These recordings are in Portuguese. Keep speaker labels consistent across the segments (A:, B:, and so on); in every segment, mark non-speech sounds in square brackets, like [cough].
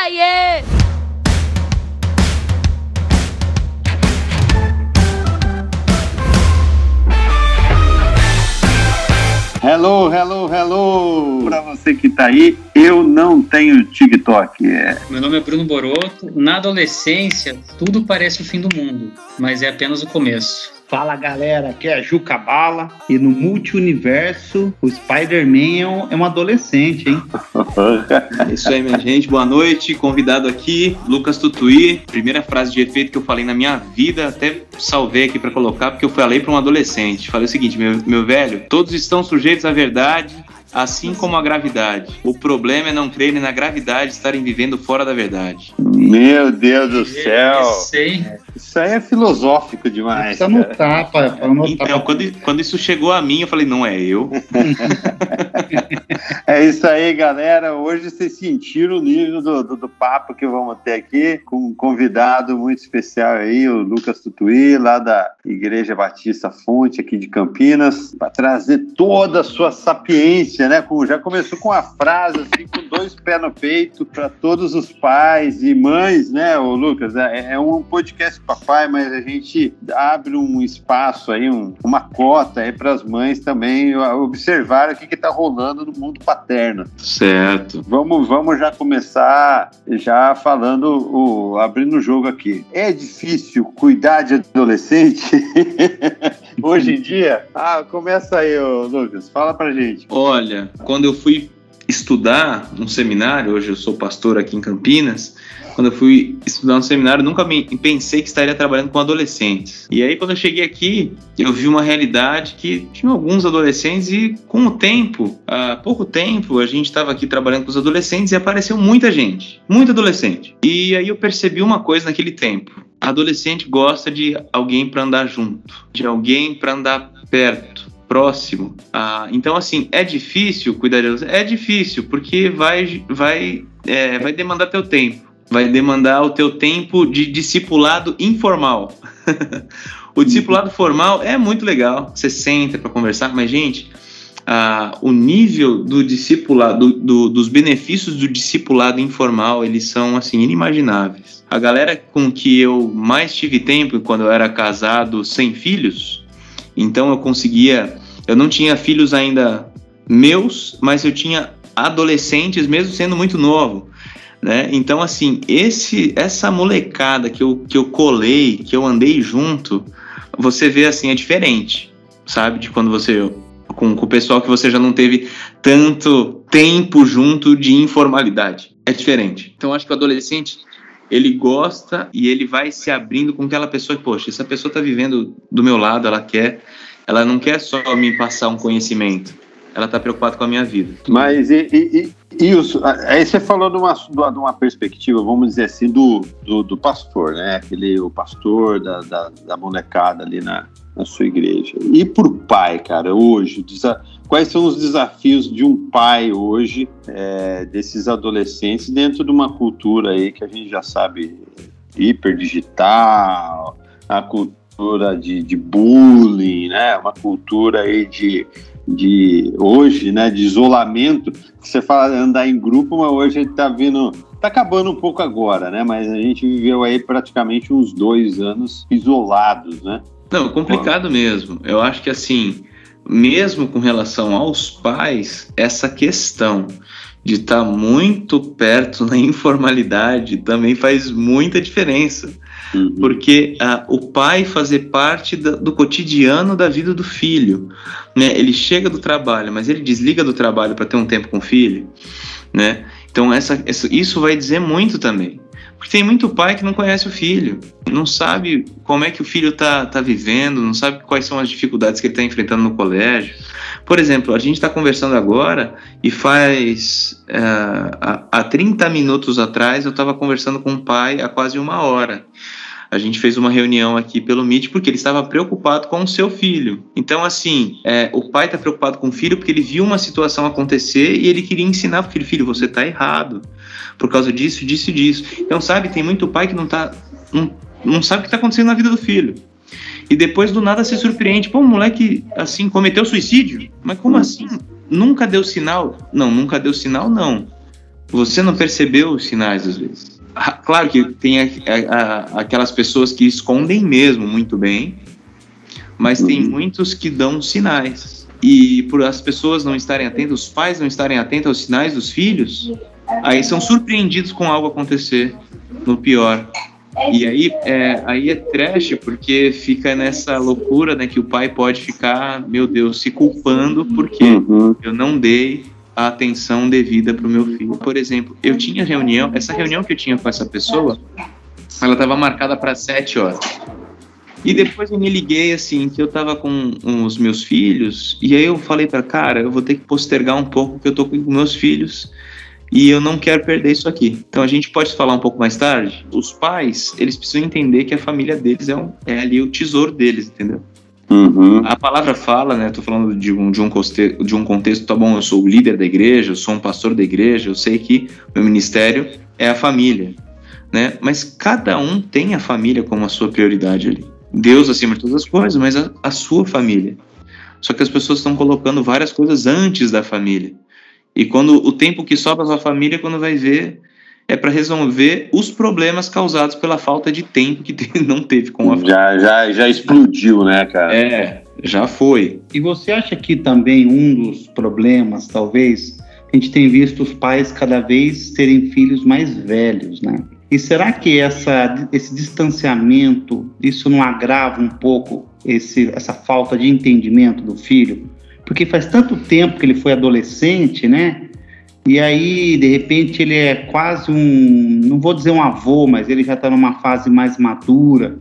A: Aê!
B: Hello, hello, hello! Para você que tá aí, eu não tenho TikTok. É.
C: Meu nome é Bruno Boroto. Na adolescência, tudo parece o fim do mundo, mas é apenas o começo.
D: Fala galera, aqui é a Ju Cabala e no multiverso o Spider-Man é um adolescente, hein?
E: é [laughs] isso aí, minha gente. Boa noite. Convidado aqui, Lucas Tutuí. Primeira frase de efeito que eu falei na minha vida, até salvei aqui para colocar, porque eu falei para um adolescente. Falei o seguinte, meu, meu velho, todos estão sujeitos à verdade, assim como a gravidade. O problema é não crerem na gravidade, estarem vivendo fora da verdade.
B: Meu Deus do céu!
C: Sei.
B: Isso aí é filosófico demais.
D: Precisa anotar, pai.
E: Então, quando, quando isso chegou a mim, eu falei, não é eu. [laughs]
B: é isso aí, galera. Hoje vocês sentiram o nível do, do, do, papo que vamos ter aqui com um convidado muito especial aí, o Lucas Tutuí, lá da Igreja Batista Fonte, aqui de Campinas, para trazer toda a sua sapiência, né? Com, já começou com a frase, assim, com dois pés no peito, para todos os pais e mães, né, o Lucas? É, é um podcast papai, mas a gente abre um espaço aí, um, uma cota aí para as mães também observar o que está rolando no mundo paterno.
E: Certo.
B: Vamos, vamos já começar já falando, o, abrindo o jogo aqui. É difícil cuidar de adolescente? [laughs] Hoje em dia? Ah, começa aí, Lucas, fala pra gente.
E: Olha, quando eu fui estudar um seminário, hoje eu sou pastor aqui em Campinas, quando eu fui estudar no seminário, nunca me pensei que estaria trabalhando com adolescentes. E aí, quando eu cheguei aqui, eu vi uma realidade que tinha alguns adolescentes e, com o tempo, há pouco tempo, a gente estava aqui trabalhando com os adolescentes e apareceu muita gente, muito adolescente. E aí eu percebi uma coisa naquele tempo. Adolescente gosta de alguém para andar junto, de alguém para andar perto, próximo. Ah, então, assim, é difícil cuidar de? É difícil, porque vai, vai, é, vai demandar teu tempo vai demandar o teu tempo de discipulado informal. [laughs] o discipulado formal é muito legal, você senta para conversar, mas gente, uh, o nível do discipulado, do, do, dos benefícios do discipulado informal, eles são assim inimagináveis. A galera com que eu mais tive tempo quando eu era casado sem filhos, então eu conseguia, eu não tinha filhos ainda meus, mas eu tinha adolescentes mesmo sendo muito novo. Né? Então, assim, esse, essa molecada que eu, que eu colei, que eu andei junto, você vê assim, é diferente, sabe? De quando você. Com, com o pessoal que você já não teve tanto tempo junto de informalidade. É diferente. Então, acho que o adolescente ele gosta e ele vai se abrindo com aquela pessoa e, poxa, essa pessoa está vivendo do meu lado, ela quer, ela não quer só me passar um conhecimento, ela está preocupada com a minha vida.
B: Mas e, e, isso, aí você falou de uma, de uma perspectiva, vamos dizer assim, do, do, do pastor, né? Aquele, o pastor da, da, da, molecada ali na, na sua igreja. E por pai, cara, hoje, quais são os desafios de um pai hoje, é, desses adolescentes, dentro de uma cultura aí que a gente já sabe, hiperdigital, a cultura de, de bullying, né? Uma cultura aí de de hoje, né, de isolamento, você fala andar em grupo, mas hoje ele tá vindo, tá acabando um pouco agora, né, mas a gente viveu aí praticamente uns dois anos isolados, né?
E: Não, complicado mesmo. Eu acho que assim, mesmo com relação aos pais, essa questão de estar tá muito perto na informalidade também faz muita diferença. Uhum. Porque uh, o pai fazer parte da, do cotidiano da vida do filho. Né? Ele chega do trabalho, mas ele desliga do trabalho para ter um tempo com o filho. Né? Então, essa, essa, isso vai dizer muito também. Porque tem muito pai que não conhece o filho, não sabe como é que o filho está tá vivendo, não sabe quais são as dificuldades que ele está enfrentando no colégio. Por exemplo, a gente está conversando agora e faz. Uh, há, há 30 minutos atrás eu estava conversando com um pai há quase uma hora a gente fez uma reunião aqui pelo Meet porque ele estava preocupado com o seu filho. Então, assim, é, o pai está preocupado com o filho porque ele viu uma situação acontecer e ele queria ensinar para o filho: filho, você está errado por causa disso, disso e disso. Então, sabe, tem muito pai que não tá. Não, não sabe o que está acontecendo na vida do filho. E depois do nada se surpreende. Pô, o moleque, assim, cometeu suicídio? Mas como assim? Nunca deu sinal? Não, nunca deu sinal, não. você não percebeu os sinais às vezes. [laughs] Claro que tem a, a, aquelas pessoas que escondem mesmo muito bem, mas tem uhum. muitos que dão sinais. E por as pessoas não estarem atentas, os pais não estarem atentos aos sinais dos filhos, aí são surpreendidos com algo acontecer no pior. E aí é, aí é trash porque fica nessa loucura, né, que o pai pode ficar, meu Deus, se culpando porque uhum. eu não dei a atenção devida para o meu filho. Por exemplo, eu tinha reunião, essa reunião que eu tinha com essa pessoa, ela estava marcada para sete horas. E depois eu me liguei assim que eu tava com os meus filhos e aí eu falei para cara, eu vou ter que postergar um pouco que eu tô com meus filhos e eu não quero perder isso aqui. Então a gente pode falar um pouco mais tarde. Os pais, eles precisam entender que a família deles é, um, é ali o tesouro deles, entendeu? Uhum. A palavra fala, né? Tô falando de um, de, um contexto, de um contexto, tá bom, eu sou o líder da igreja, eu sou um pastor da igreja, eu sei que meu ministério é a família, né? Mas cada um tem a família como a sua prioridade ali. Deus acima de todas as coisas, mas a, a sua família. Só que as pessoas estão colocando várias coisas antes da família. E quando o tempo que sobra a sua família, quando vai ver, é para resolver os problemas causados pela falta de tempo que [laughs] não teve com a
B: já já já explodiu né cara?
E: É já foi.
D: E você acha que também um dos problemas talvez a gente tem visto os pais cada vez terem filhos mais velhos né? E será que essa esse distanciamento isso não agrava um pouco esse essa falta de entendimento do filho? Porque faz tanto tempo que ele foi adolescente né e aí, de repente, ele é quase um, não vou dizer um avô, mas ele já está numa fase mais madura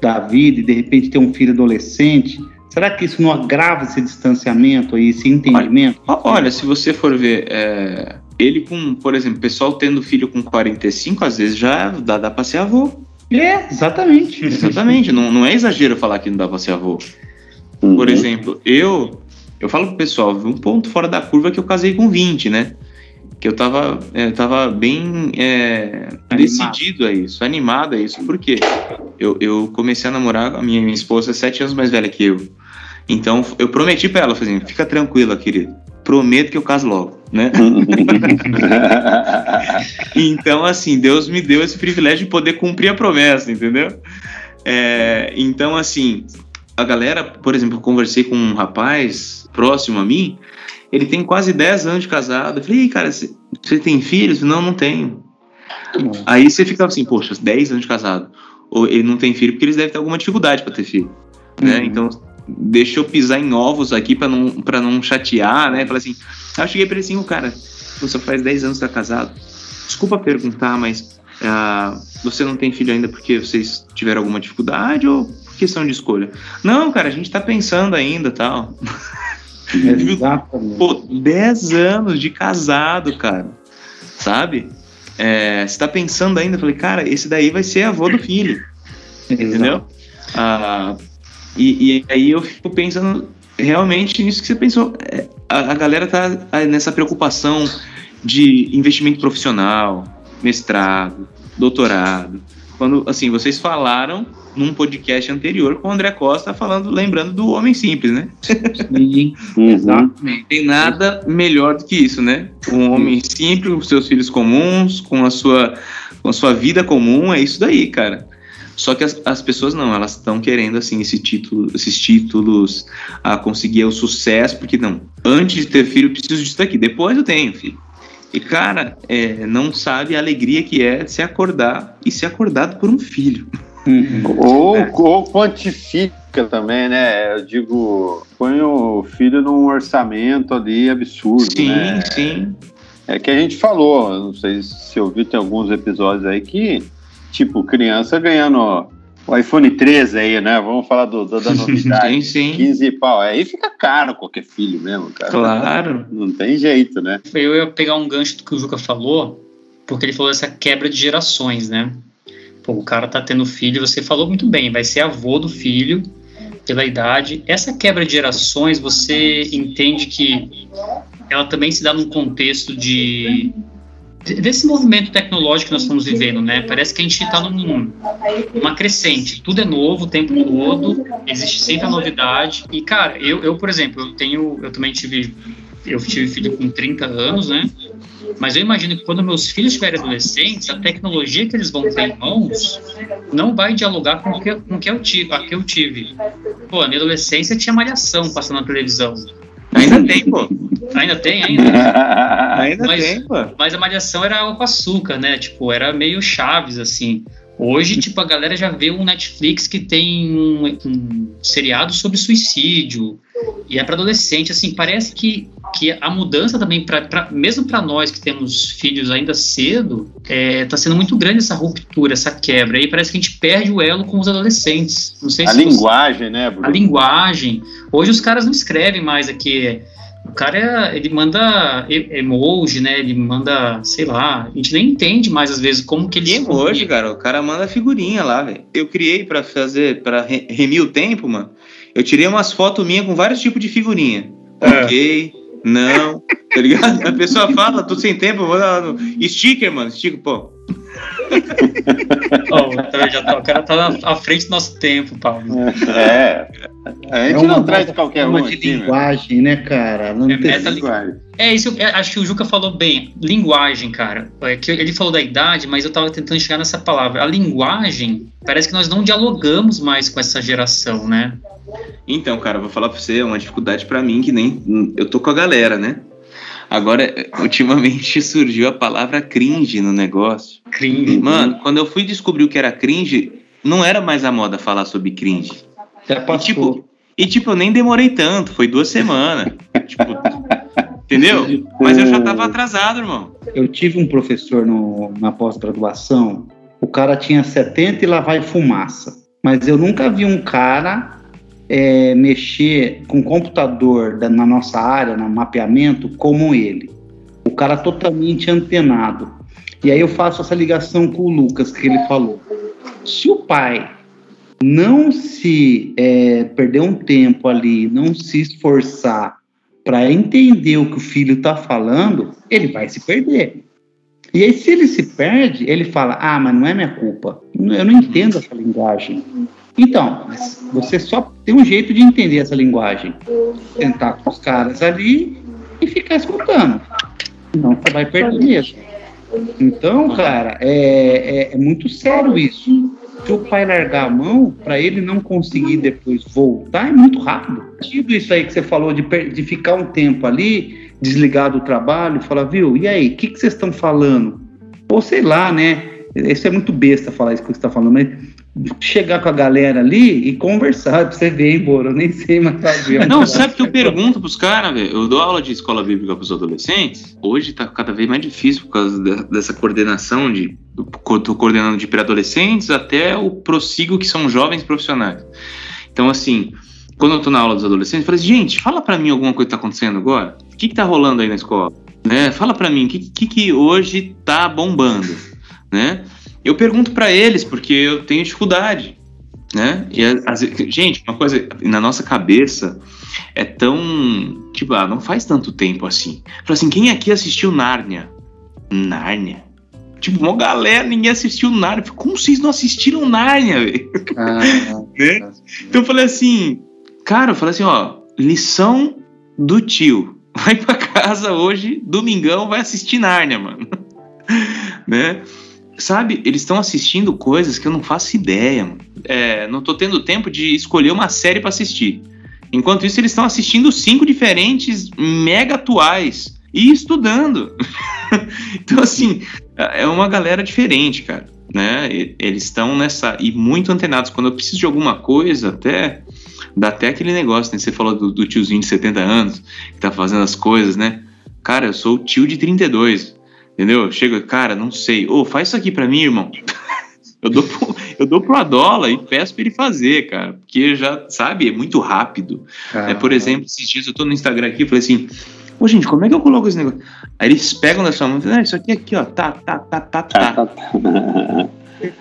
D: da vida e de repente tem um filho adolescente. Será que isso não agrava esse distanciamento aí, esse entendimento?
E: Olha, olha se você for ver, é, ele com, por exemplo, pessoal tendo filho com 45, às vezes já dá, dá para ser avô.
D: É, exatamente. [laughs]
E: Exatamente, não, não é exagero falar que não dá para ser avô. Uhum. Por exemplo, eu eu falo pro pessoal, um ponto fora da curva é que eu casei com 20, né? Que eu tava, é, tava bem é, decidido a isso, animado a isso, porque eu, eu comecei a namorar a minha, minha esposa sete anos mais velha que eu. Então eu prometi para ela, falei, assim, fica tranquila, querido, prometo que eu caso logo, né? [laughs] então assim, Deus me deu esse privilégio de poder cumprir a promessa, entendeu? É, então assim, a galera, por exemplo, eu conversei com um rapaz próximo a mim, ele tem quase 10 anos de casado. Eu falei, cara, você tem filhos? Não, não tenho. Aí você fica assim, poxa, 10 anos de casado. Ou ele não tem filho porque eles devem ter alguma dificuldade para ter filho. Né? Uhum. Então, deixa eu pisar em ovos aqui para não, pra não chatear, né? Falei assim, aí eu cheguei para ele assim, cara, você faz 10 anos que tá casado. Desculpa perguntar, mas uh, você não tem filho ainda porque vocês tiveram alguma dificuldade ou por questão de escolha? Não, cara, a gente tá pensando ainda tal. [laughs] Exatamente. Pô, 10 anos de casado, cara. Sabe? É, você tá pensando ainda, eu falei, cara, esse daí vai ser avô do filho. [laughs] Entendeu? Ah, e, e, aí eu fico pensando realmente nisso que você pensou. É, a, a galera tá nessa preocupação de investimento profissional, mestrado, doutorado. Quando, assim, vocês falaram num podcast anterior com o André Costa falando, lembrando do Homem Simples, né? Sim, [laughs] uhum. Tem nada melhor do que isso, né? Um homem simples, com seus filhos comuns, com a sua, com a sua vida comum, é isso daí, cara. Só que as, as pessoas não, elas estão querendo assim esse título, esses títulos a conseguir o sucesso, porque não. Antes de ter filho, eu preciso disso daqui. Depois eu tenho filho. E cara, é, não sabe a alegria que é se acordar e ser acordado por um filho.
B: Uhum. [laughs] Ou, é. ou quantifica também, né? Eu digo, põe o filho num orçamento ali absurdo.
E: Sim,
B: né?
E: sim.
B: É que a gente falou, não sei se ouviu, tem alguns episódios aí que, tipo, criança ganhando o iPhone 13 aí, né? Vamos falar do, do da [laughs] novidade.
E: sim, sim.
B: 15 pau. Aí fica caro qualquer filho mesmo, cara.
E: Claro.
B: Não tem jeito, né?
C: Eu ia pegar um gancho do que o Juca falou, porque ele falou dessa quebra de gerações, né? Pô, o cara tá tendo filho, você falou muito bem, vai ser avô do filho pela idade. Essa quebra de gerações, você entende que ela também se dá num contexto de desse movimento tecnológico que nós estamos vivendo, né? Parece que a gente está num, numa crescente. Tudo é novo o tempo todo, existe sempre a novidade. E cara, eu, eu por exemplo, eu tenho, eu também tive, eu tive filho com 30 anos, né? Mas eu imagino que quando meus filhos estiverem adolescentes, a tecnologia que eles vão ter em mãos não vai dialogar com o que, com o que eu tive, a que eu tive. Pô, na minha adolescência tinha malhação passando na televisão.
E: Ainda tem, pô.
C: Ainda tem, ainda. [laughs]
E: Ainda
C: Mas-
E: tem, pô.
C: Mas a malhação era água com açúcar, né? Tipo, era meio chaves, assim. Hoje, tipo, a galera já vê um Netflix que tem um, um seriado sobre suicídio. E é para adolescente, assim, parece que, que a mudança também, pra, pra- mesmo para nós que temos filhos ainda cedo, é, tá sendo muito grande essa ruptura, essa quebra. Aí parece que a gente perde o elo com os adolescentes. Não sei
B: A
C: se você-
B: linguagem, né, Bruno?
C: a linguagem. Hoje os caras não escrevem mais aqui. O cara, ele manda emoji, né? Ele manda, sei lá, a gente nem entende mais às vezes como que ele
E: E emoji, cara, o cara manda figurinha lá, velho. Eu criei pra fazer, pra re- remir o tempo, mano. Eu tirei umas fotos minhas com vários tipos de figurinha. Ok, não, tá ligado? A pessoa fala, tô sem tempo, eu vou dar no... Sticker, mano, sticker, pô. [laughs]
C: Ó, o cara já tá- o cara tá na, à frente do nosso tempo, Paulo.
B: É. A gente
D: É uma
B: não traz qualquer
D: forma
B: um
D: de
B: aqui, né?
D: linguagem, né, cara? Não
C: É
D: tem-
C: meta-
B: Linguagem.
C: É isso, é, acho que o Juca falou bem. Linguagem, cara. É que ele falou da idade, mas eu tava tentando chegar nessa palavra. A linguagem, parece que nós não dialogamos mais com essa geração, né?
E: Então, cara, vou falar pra você, é uma dificuldade pra mim que nem. Eu tô com a galera, né? Agora, ultimamente [laughs] surgiu a palavra cringe no negócio.
C: Cringe.
E: Mano, quando eu fui descobrir o que era cringe, não era mais a moda falar sobre cringe.
D: Já
E: E
D: passou.
E: tipo, e, tipo, eu nem demorei tanto, foi duas semanas. [laughs] tipo, entendeu? Mas eu já tava atrasado, irmão.
D: Eu tive um professor no- na pós-graduação, o cara tinha 70 e lá vai fumaça. Mas eu nunca vi um cara é, mexer com computador da- na nossa área, no mapeamento, como ele. O cara totalmente antenado. E aí eu faço essa ligação com o Lucas que ele falou. Se o pai não se é, perder um tempo ali, não se esforçar para entender o que o filho está falando, ele vai se perder. E aí, se ele se perde, ele fala: Ah, mas não é minha culpa. Eu não entendo essa linguagem. Então, você só tem um jeito de entender essa linguagem: sentar com os caras ali e ficar escutando. Senão você vai perder mesmo. Então, cara, é, é- é muito sério isso. Se o pai largar a mão, para ele não conseguir depois voltar, é muito rápido. Tudo isso aí que você falou de, de ficar um tempo ali, desligar do trabalho, falar, viu, e aí, o que, que vocês estão falando? Ou sei lá, né? Isso é muito besta falar isso que você está falando, mas chegar com a galera ali e conversar pra você ver, embora. Eu nem sei mais fazer.
E: Não, sabe que eu pergunto pros caras, velho? Eu dou aula de escola bíblica pros adolescentes. Hoje tá cada vez mais difícil por causa de- dessa coordenação de. Tô coordenando de pré-adolescentes até o prossigo que são jovens profissionais. Então, assim, quando eu tô na aula dos adolescentes, eu falei assim, gente, fala pra mim alguma coisa que tá acontecendo agora. O que que tá rolando aí na escola? Né? Fala pra mim, o que, que que hoje tá bombando? Né? Eu pergunto pra eles, porque eu tenho dificuldade. Né? E, vezes- gente, uma coisa, na nossa cabeça, é tão. Tipo, ah, não faz tanto tempo assim. Falei assim, quem aqui assistiu Nárnia? Nárnia? Tipo, uma galera, ninguém assistiu Nárnia. Falei, Como vocês não assistiram Nárnia, velho?
D: Ah, [laughs]
E: Né? Então eu falei assim, cara, eu falei assim, ó, lição do tio. Vai pra casa hoje, domingão, vai assistir Nárnia, mano. [laughs] né? Sabe, eles estão assistindo coisas que eu não faço ideia. É, não tô tendo tempo de escolher uma série pra assistir. Enquanto isso, eles estão assistindo cinco diferentes mega atuais e estudando. [laughs] então, assim, é uma galera diferente, cara. Né? Eles estão nessa. E muito antenados. Quando eu preciso de alguma coisa, até. Dá até aquele negócio, né? Você falou do, do tiozinho de 70 anos que tá fazendo as coisas, né? Cara, eu sou o tio de 32. Entendeu? Chega, cara, não sei. Ô, faz isso aqui pra mim, irmão. [laughs] Eu dou, pro, eu dou pro Adola e peço pra ele fazer, cara. Porque já, sabe, é muito rápido. É, por exemplo, esses dias eu tô no Instagram aqui e falei assim: Ô, gente, como é que eu coloco esse negócio? Aí eles pegam da sua mão e falam: ah, Isso aqui, aqui, ó, tá, tá, tá, tá, tá.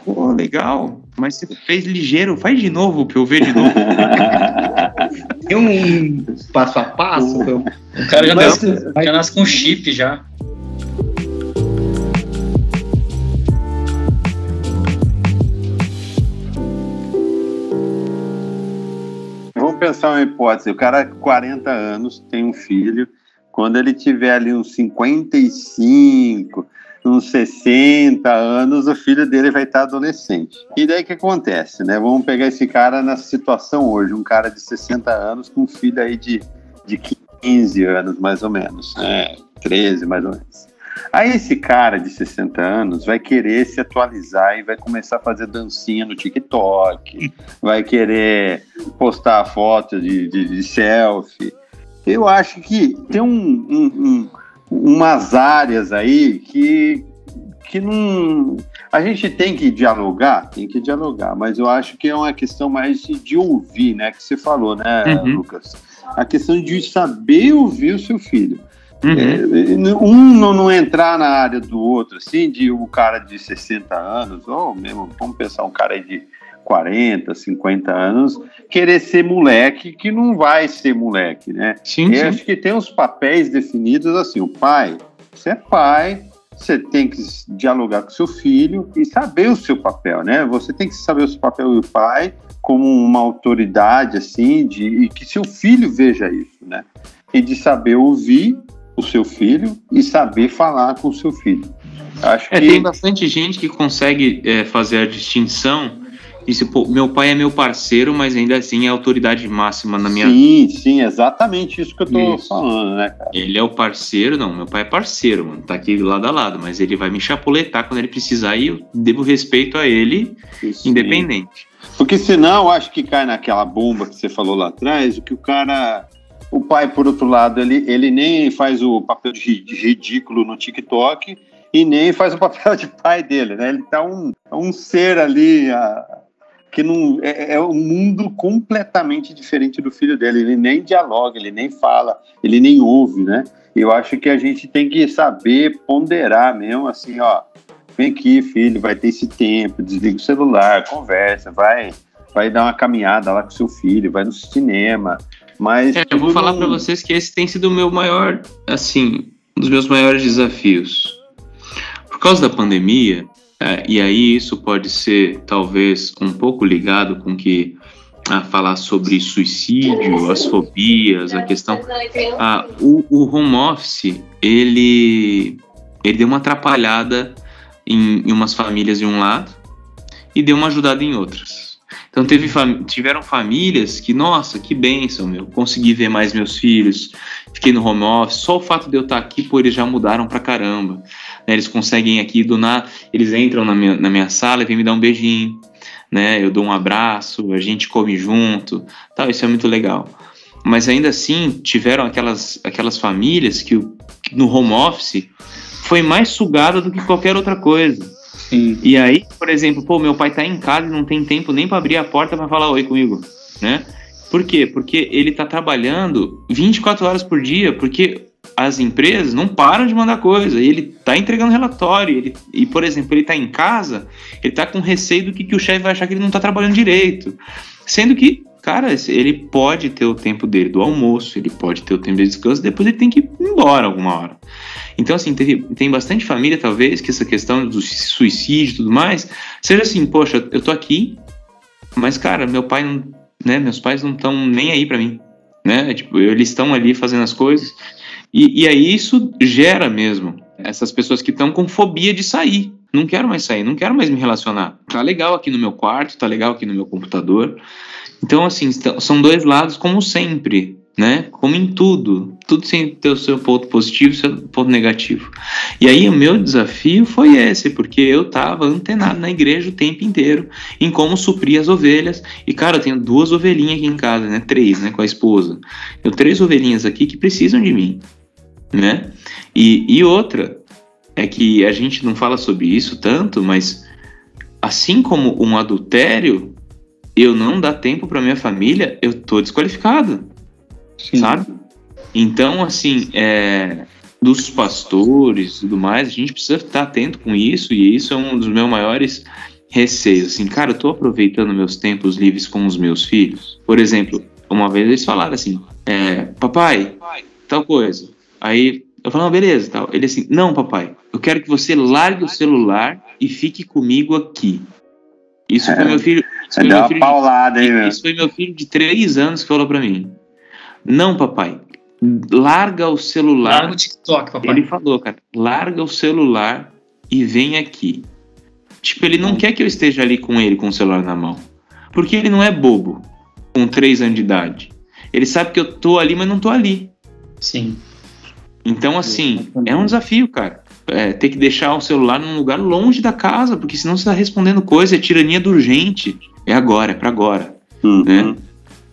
E: Pô, legal. Mas você fez ligeiro, faz de novo pra eu ver de novo.
D: Tem um passo a passo. [laughs]
C: O cara já,
D: Mas-
C: nasce, já nasce com chip já.
B: Pensar uma hipótese. O cara, 40 anos, tem um filho, Quando ele tiver ali uns 55, uns 60 anos, o filho dele vai estar adolescente. E daí que acontece, né? Vamos pegar esse cara na situação hoje, um cara de 60 anos com um filho aí de, de 15 anos, mais ou menos, né? 13, mais ou menos. Aí esse cara de 60 anos vai querer se atualizar e vai começar a fazer dancinha no TikTok, vai querer postar fotos de, de, de selfie. Eu acho que tem um, um, um, umas áreas aí que, que não. A gente tem que dialogar, tem que dialogar, mas eu acho que é uma questão mais de, de ouvir, né? Que você falou, né, uhum. Lucas? A questão de saber ouvir o seu filho. Uhum. É, um não, não, entrar na área do outro, assim, de o um cara de 60 anos, ou mesmo, vamos pensar, um cara de 40, 50 anos, querer ser moleque, que não vai ser moleque, né? Sim, Eu sim. acho que tem uns papéis definidos assim, o pai, você é pai, você tem que dialogar com seu filho e saber o seu papel, né? Você tem que saber o seu papel do pai como uma autoridade, assim, de, e que seu filho veja isso, né? E de saber ouvir o seu filho e saber falar com o seu filho.
E: Acho é, que... Tem bastante gente que consegue é, fazer a distinção. Disse, pô, meu pai é meu parceiro, mas ainda assim é autoridade máxima na minha
B: Sim, sim, exatamente isso que eu tô isso. falando, né, cara?
E: Ele é o parceiro, não, meu pai é parceiro, mano, tá aqui lado a lado, mas ele vai me chapuletar quando ele precisar e eu devo respeito a ele, isso, independente.
B: Sim. Porque senão, eu acho que cai naquela bomba que você falou lá atrás, o que o cara o pai, por outro lado, ele, ele nem faz o papel de, de ridículo no TikTok e nem faz o [laughs] papel de pai dele, né? Ele tá um, um ser ali a, que não é, é, um mundo completamente diferente do filho dele. Ele nem dialoga, ele nem fala, ele nem ouve, né? Eu acho que a gente tem que saber ponderar mesmo, assim, ó. Vem aqui, filho, vai ter esse tempo, desliga o celular, conversa, vai, vai dar uma caminhada lá com seu filho, vai no cinema, mas.
E: É, eu vou falar para vocês que esse tem sido o meu maior, assim, um dos meus maiores desafios. Por causa da pandemia, é, e aí isso pode ser talvez um pouco ligado com que a falar sobre suicídio, as fobias, a questão. Ah, o, o home office, ele, ele deu uma atrapalhada em, em umas famílias de um lado e deu uma ajudada em outras. Então teve fam tiveram famílias que, nossa, que bênção, meu, consegui ver mais meus filhos, fiquei no home office, só o fato de eu estar aqui, pô, eles já mudaram pra caramba. Né? Eles conseguem aqui do nada, eles entram na minha, na minha sala e vêm me dar um beijinho, né? Eu dou um abraço, a gente come junto, tal, isso é muito legal. Mas ainda assim, tiveram aquelas, aquelas famílias que, que no home office foi mais sugada do que qualquer outra coisa. Sim. E aí, por exemplo, pô, meu pai tá em casa e não tem tempo nem para abrir a porta para falar oi comigo, né? Por quê? Porque ele tá trabalhando 24 horas por dia, porque as empresas não param de mandar coisa, ele tá entregando relatório, ele, e por exemplo, ele tá em casa, ele tá com receio do que, que o chefe vai achar que ele não tá trabalhando direito. Sendo que, cara, ele pode ter o tempo dele do almoço, ele pode ter o tempo de descanso, depois ele tem que ir embora alguma hora. Então, assim, teve, tem bastante família, talvez, que essa questão do suicídio e tudo mais, seja assim, poxa, eu tô aqui, mas, cara, meu pai não, né, meus pais não estão nem aí para mim, né, tipo, eles estão ali fazendo as coisas, e, e aí isso gera mesmo essas pessoas que estão com fobia de sair, não quero mais sair, não quero mais me relacionar. Tá legal aqui no meu quarto, tá legal aqui no meu computador. Então, assim, são dois lados, como sempre né? Como em tudo, tudo sem ter o seu ponto positivo e seu ponto negativo. E aí o meu desafio foi esse, porque eu estava antenado na igreja o tempo inteiro em como suprir as ovelhas. E cara, eu tenho duas ovelhinhas aqui em casa, né? Três, né? Com a esposa. Eu três ovelhinhas aqui que precisam de mim, né? E, e outra é que a gente não fala sobre isso tanto, mas assim como um adultério, eu não dá tempo para minha família, eu tô desqualificado Sim. sabe? Então, assim, é, dos pastores e tudo mais, a gente precisa estar atento com isso, e isso é um dos meus maiores receios. Assim, cara, eu tô aproveitando meus tempos livres com os meus filhos. Por exemplo, uma vez eles falaram assim: é, papai, tal coisa. Aí eu falei, não, beleza, tal. Ele assim, não, papai, eu quero que você largue o celular e fique comigo aqui. Isso é, foi meu filho. Isso foi, meu filho
B: paulada,
E: de, isso foi meu filho de três anos que falou para mim. Não, papai, larga o celular.
C: Larga o TikTok, papai.
E: Ele falou, cara, larga o celular e vem aqui. Tipo, ele não quer que eu esteja ali com ele com o celular na mão. Porque ele não é bobo, com três anos de idade. Ele sabe que eu tô ali, mas não tô ali.
C: Sim.
E: Então, assim, é um desafio, cara. É, ter que deixar o celular num lugar longe da casa, porque senão você tá respondendo coisa, é tirania do urgente. É agora, é pra agora.
B: Uhum.
E: Né?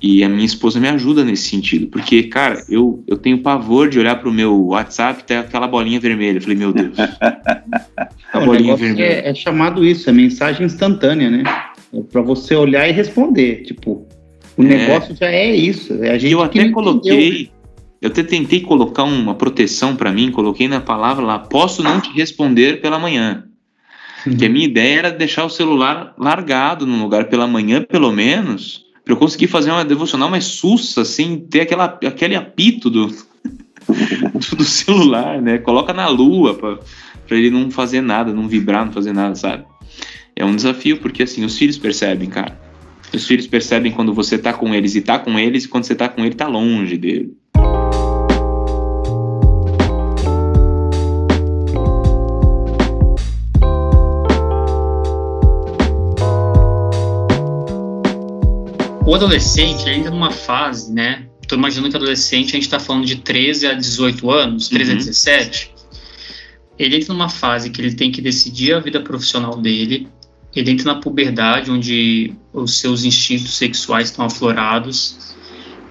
E: E a minha esposa me ajuda nesse sentido, porque, cara, eu, eu tenho pavor de olhar pro meu WhatsApp e ter aquela bolinha vermelha. Eu falei, meu Deus. [laughs] a bolinha
D: negócio
E: vermelha.
D: é, é chamado isso, é mensagem instantânea, né? É pra você olhar e responder. Tipo, o
E: É.
D: negócio já é isso. É a gente
E: E eu
D: que
E: até
D: não entendeu.
E: coloquei, eu até tentei colocar uma proteção pra mim, coloquei na palavra lá, posso não te responder pela manhã. Que a minha ideia era deixar o celular largado num lugar pela manhã, pelo menos, para eu conseguir fazer uma devocional mais sussa, assim, ter aquela, aquele apito do, do, [laughs] do celular, né? Coloca na lua para ele não fazer nada, não vibrar, não fazer nada, sabe? É um desafio, porque assim, os filhos percebem, cara. Os filhos percebem quando você tá com eles e tá com eles, e quando você tá com ele, tá longe dele.
C: O adolescente, ele entra numa fase, né? Tô imaginando que adolescente, a gente tá falando de 13 a 18 anos, 13 a
E: Uhum.
C: 17. Ele entra numa fase que ele tem que decidir a vida profissional dele. Ele entra na puberdade, onde os seus instintos sexuais estão aflorados.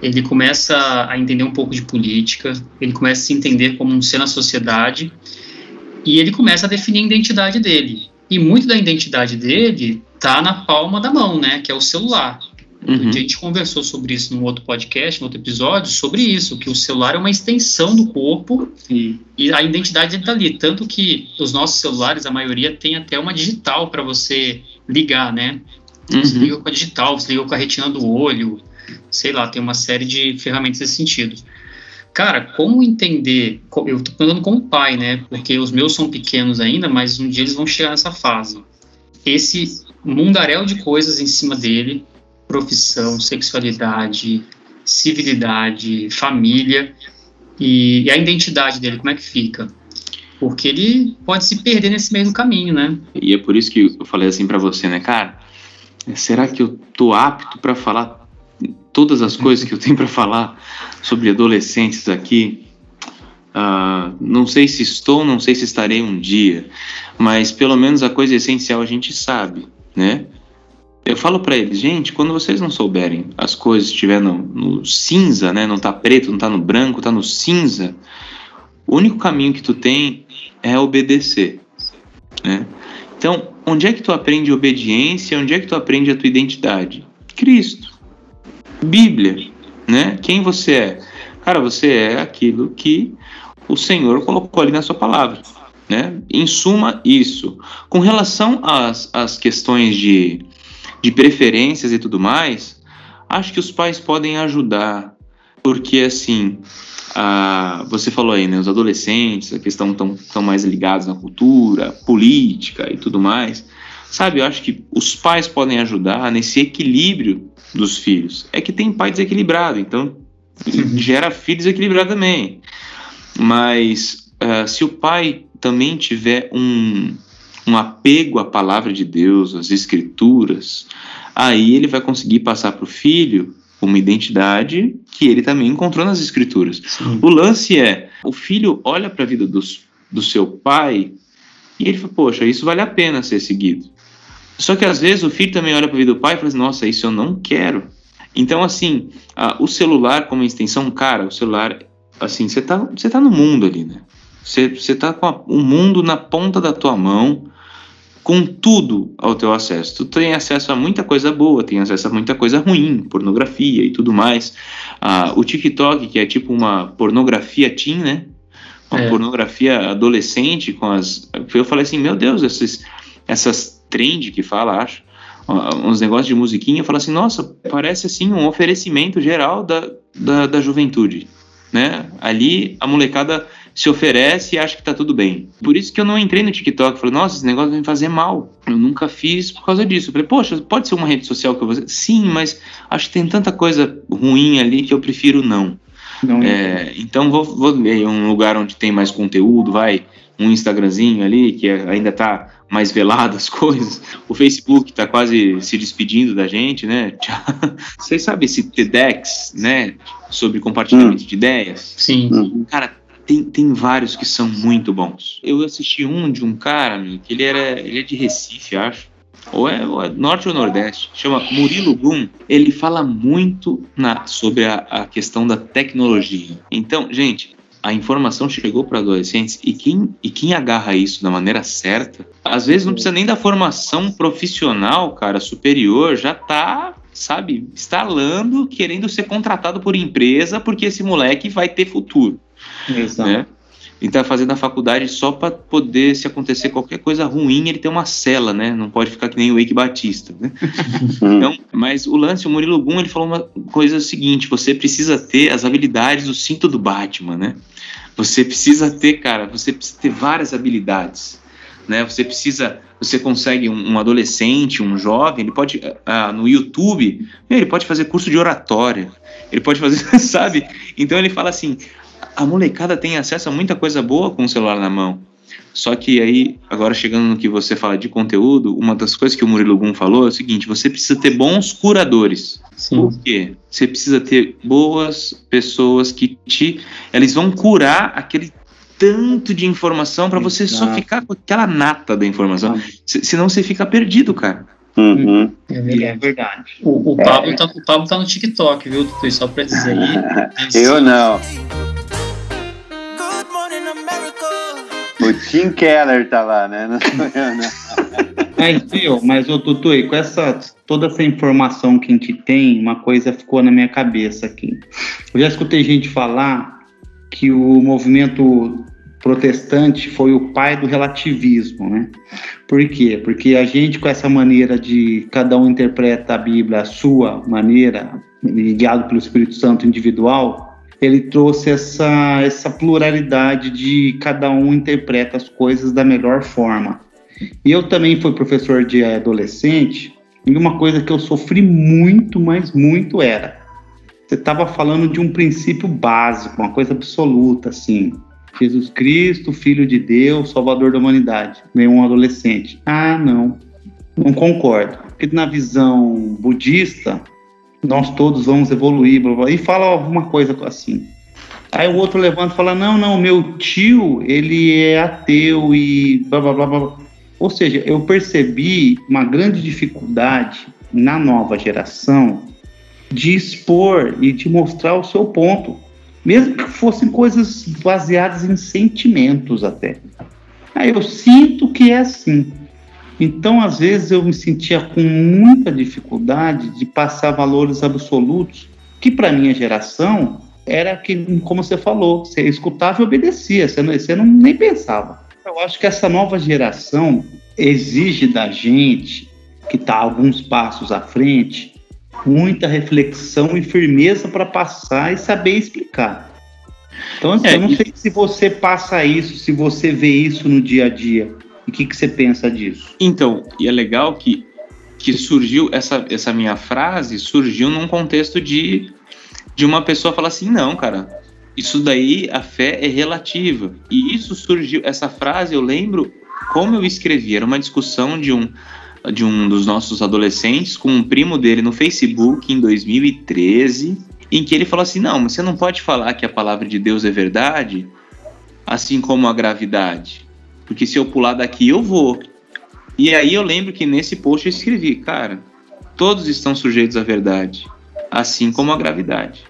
C: Ele começa a entender um pouco de política. Ele começa a se entender como um ser na sociedade. E ele começa a definir a identidade dele. E muito da identidade dele tá na palma da mão, né? Que é o celular.
E: Uhum.
C: A gente conversou sobre isso num outro podcast, num outro episódio, sobre isso, que o celular é uma extensão do corpo
D: Sim.
C: e a identidade está ali. Tanto que os nossos celulares, a maioria, tem até uma digital para você ligar, né? Você
E: Uhum.
C: liga com a digital, você liga com a retina do olho, sei lá, tem uma série de ferramentas nesse sentido. Cara, como entender? Eu tô falando como pai, né? Porque os meus são pequenos ainda, mas um dia eles vão chegar nessa fase. Esse mundaréu de coisas em cima dele, profissão, sexualidade, civilidade, família e, e a identidade dele, como é que fica? Porque ele pode se perder nesse meio do caminho, né?
E: E é por isso que eu falei assim pra você, né, cara? Será que eu tô apto pra falar todas as coisas que eu tenho pra falar sobre adolescentes aqui? Ah, não sei se estou, não sei se estarei um dia, mas pelo menos a coisa essencial a gente sabe, né? Eu falo pra eles, gente, quando vocês não souberem as coisas estiver no, no cinza, né? Não tá preto, não tá no branco, tá no cinza. O único caminho que tu tem é obedecer, né? Então, onde é que tu aprende obediência? Onde é que tu aprende a tua identidade? Cristo. Bíblia, né? Quem você é? Cara, você é aquilo que o Senhor colocou ali na sua palavra, né? Em suma, isso. Com relação às, às questões de, de preferências e tudo mais, acho que os pais podem ajudar, porque assim, ah, você falou aí, né? Os adolescentes, a questão tão, tão mais ligados na cultura, política e tudo mais. Sabe, eu acho que os pais podem ajudar nesse equilíbrio dos filhos. É que tem pai desequilibrado, então gera filho desequilibrado também. Mas ah, se o pai também tiver um, um apego à palavra de Deus, às escrituras, aí ele vai conseguir passar para o filho uma identidade que ele também encontrou nas escrituras. O lance é, o filho olha para a vida dos, do seu pai e ele fala, poxa, isso vale a pena ser seguido. Só que às vezes o filho também olha para a vida do pai e fala assim, nossa, isso eu não quero. Então, assim, a- o celular como extensão, cara, o celular, assim, você tá, você tá no mundo ali, né? Você, você tá com a- o mundo na ponta da tua mão, com tudo ao teu acesso. Tu tem acesso a muita coisa boa, tem acesso a muita coisa ruim, pornografia e tudo mais. Ah, o TikTok, que é tipo uma pornografia teen, né? Uma
C: É.
E: pornografia adolescente com as. Eu falei assim, meu Deus, esses, essas trend que fala, acho, uns negócios de musiquinha, eu falo assim, nossa, parece assim um oferecimento geral da, da, da juventude, né? Ali a molecada se oferece e acha que tá tudo bem. Por isso que eu não entrei no TikTok, falei, nossa, esse negócio vai me fazer mal. Eu nunca fiz por causa disso. Eu falei, poxa, pode ser uma rede social que eu vou... Sim, mas acho que tem tanta coisa ruim ali que eu prefiro não. É, então vou, vou ler um lugar onde tem mais conteúdo, vai um Instagramzinho ali que ainda está mais velado as [laughs] coisas. O Facebook está quase se despedindo da gente, né? [laughs] Vocês sabem esse TEDx, né? Sobre compartilhamento hum. de ideias?
C: Sim.
E: Cara, tem, tem vários que são muito bons. Eu assisti um de um cara, que ele era ele é de Recife, acho. Ou é, ou é, norte ou nordeste, chama Murilo Gum. Ele fala muito na, sobre a, a questão da tecnologia. Então, gente, a informação chegou para adolescentes e quem, e quem agarra isso da maneira certa, às vezes não precisa nem da formação profissional, cara, superior, já tá, sabe, instalando, querendo ser contratado por empresa porque esse moleque vai ter futuro. Exato. Né? e tá fazendo a faculdade só para poder, se acontecer qualquer coisa ruim, ele ter uma cela, né? Não pode ficar que nem o Wake Batista, né? [laughs] então, mas o lance, o Murilo Gum, ele falou uma coisa seguinte: você precisa ter as habilidades do cinto do Batman, né? Você precisa ter, cara, você precisa ter várias habilidades, né? Você precisa, você consegue um, um adolescente, um jovem, ele pode ah, no YouTube, ele pode fazer curso de oratória, ele pode fazer, [laughs] sabe? Então ele fala assim: a molecada tem acesso a muita coisa boa com o celular na mão. Só que aí, agora chegando no que você fala de conteúdo, uma das coisas que o Murilo Gum falou é o seguinte: você precisa ter bons curadores. Sim. Por quê? Você precisa ter boas pessoas que te. Eles vão curar aquele tanto de informação para você só ficar com aquela nata da informação. Senão você fica perdido, cara.
B: Uhum.
C: É verdade. É verdade. O, o, Pablo é. tá, o Pablo tá no TikTok, viu, Tutu? Só pra dizer aí. [laughs]
B: Eu não. O Tim Keller tá lá, né? Não sou eu?
D: Mas, viu, mas o Tutu, com essa, toda essa informação que a gente tem, uma coisa ficou na minha cabeça aqui. Eu já escutei gente falar que o movimento protestante foi o pai do relativismo, né? Por quê? Porque a gente, com essa maneira de cada um interpreta a Bíblia à sua maneira, guiado pelo Espírito Santo individual, ele trouxe essa, essa pluralidade de cada um interpreta as coisas da melhor forma. E eu também fui professor de adolescente, e uma coisa que eu sofri muito, mas muito era. Você estava falando de um princípio básico, uma coisa absoluta, assim. Jesus Cristo, Filho de Deus, Salvador da humanidade. Vem um adolescente. Ah, não. Não concordo. Porque na visão budista, nós todos vamos evoluir, blá, blá, e fala alguma coisa assim. Aí o outro levanta e fala: Não, não, meu tio, ele é ateu e blá blá blá blá. Ou seja, eu percebi uma grande dificuldade na nova geração de expor e de mostrar o seu ponto, mesmo que fossem coisas baseadas em sentimentos até. Aí eu sinto que é assim. Então, às vezes, eu me sentia com muita dificuldade de passar valores absolutos, que para minha geração era que, como você falou, você escutava e obedecia, você não, você não nem pensava. Eu acho que essa nova geração exige da gente, que está alguns passos à frente, muita reflexão e firmeza para passar e saber explicar. Então, assim, é, eu não sei se você passa isso, se você vê isso no dia a dia. O que, que você pensa disso?
E: Então, e é legal que, que surgiu, essa, essa minha frase surgiu num contexto de, de uma pessoa falar assim, não, cara, isso daí, a fé é relativa. E isso surgiu, essa frase eu lembro como eu escrevi, era uma discussão de um de um dos nossos adolescentes com um primo dele no Facebook em 2013, em que ele falou assim: "Não, você não pode falar que a palavra de Deus é verdade, assim como a gravidade. Porque se eu pular daqui, eu vou. E aí eu lembro que nesse post eu escrevi, cara, todos estão sujeitos à verdade, assim como a gravidade.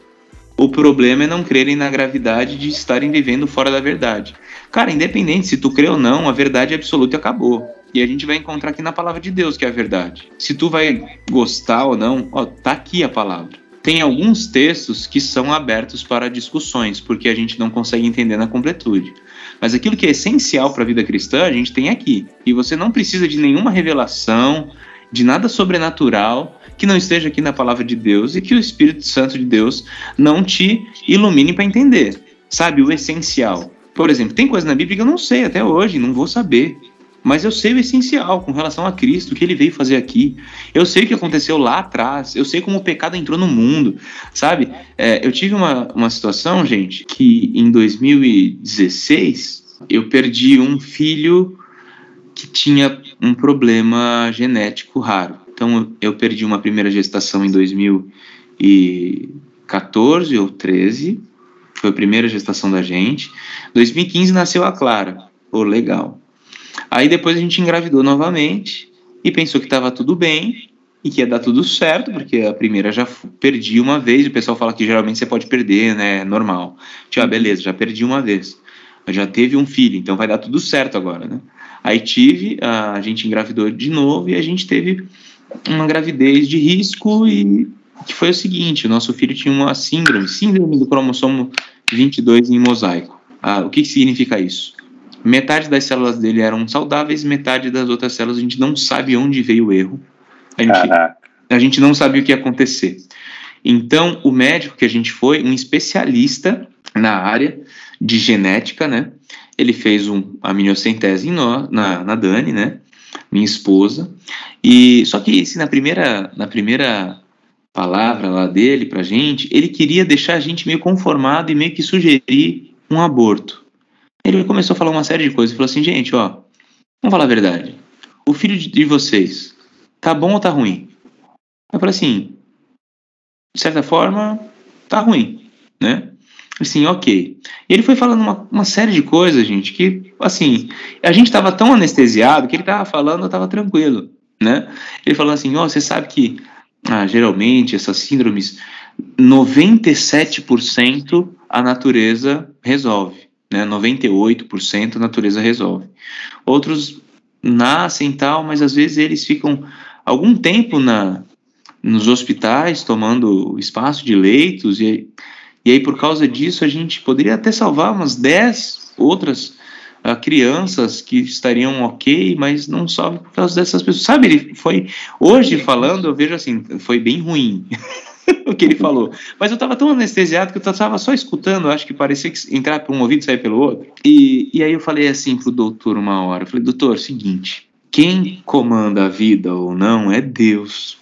E: O problema é não crerem na gravidade de estarem vivendo fora da verdade. Cara, independente se tu crê ou não, a verdade absoluta acabou. E a gente vai encontrar aqui na palavra de Deus que é a verdade. Se tu vai gostar ou não, ó, tá aqui a palavra. Tem alguns textos que são abertos para discussões, porque a gente não consegue entender na completude. Mas aquilo que é essencial para a vida cristã, a gente tem aqui. E você não precisa de nenhuma revelação, de nada sobrenatural que não esteja aqui na palavra de Deus e que o Espírito Santo de Deus não te ilumine para entender. Sabe, o essencial. Por exemplo, tem coisa na Bíblia que eu não sei até hoje, não vou saber. Mas eu sei o essencial com relação a Cristo, o que ele veio fazer aqui. Eu sei o que aconteceu lá atrás, eu sei como o pecado entrou no mundo, sabe? É, eu tive uma, uma situação, gente, que em 2016 eu perdi um filho que tinha um problema genético raro. Então eu perdi uma primeira gestação em 2014 ou 13, foi a primeira gestação da gente. 2015 nasceu a Clara. Pô, legal. Aí depois a gente engravidou novamente e pensou que estava tudo bem e que ia dar tudo certo, porque a primeira já perdi uma vez, o pessoal fala que geralmente você pode perder, né? É normal. Tipo, ah, beleza, já perdi uma vez. Já teve um filho, então vai dar tudo certo agora, né? Aí tive, a gente engravidou de novo e a gente teve uma gravidez de risco e que foi o seguinte, o nosso filho tinha uma síndrome, síndrome do cromossomo 22 em mosaico. Ah, o que significa isso? Metade das células dele eram saudáveis, metade das outras células a gente não sabe onde veio o erro. A gente, a gente não sabe o que ia acontecer. Então, o médico que a gente foi, um especialista na área de genética, né? Ele fez um aminocentese nó, na, na Dani, né? Minha esposa. E só que assim, na primeira na primeira palavra lá dele pra gente, ele queria deixar a gente meio conformado e meio que sugerir um aborto. Ele começou a falar uma série de coisas. Falou assim, gente, ó, vamos falar a verdade. O filho de vocês tá bom ou tá ruim? Eu falei assim, de certa forma, tá ruim, né? Assim, ok. E ele foi falando uma, uma série de coisas, gente, que, assim, a gente tava tão anestesiado que ele tava falando, eu tava tranquilo, né? Ele falou assim, ó, oh, você sabe que, ah, geralmente, essas síndromes, 97% a natureza resolve né? 98% a natureza resolve. Outros nascem tal, mas às vezes eles ficam algum tempo na nos hospitais tomando espaço de leitos e, e aí por causa disso a gente poderia até salvar umas 10 outras uh, crianças que estariam ok, mas não salve por causa dessas pessoas. Sabe, ele foi hoje falando, eu vejo assim, foi bem ruim. [laughs] [laughs] o que ele falou. Mas eu estava tão anestesiado que eu estava só escutando, acho que parecia que entrar por um ouvido e sair pelo outro. E, e aí eu falei assim pro doutor uma hora, eu falei, doutor, seguinte, quem comanda a vida ou não é Deus.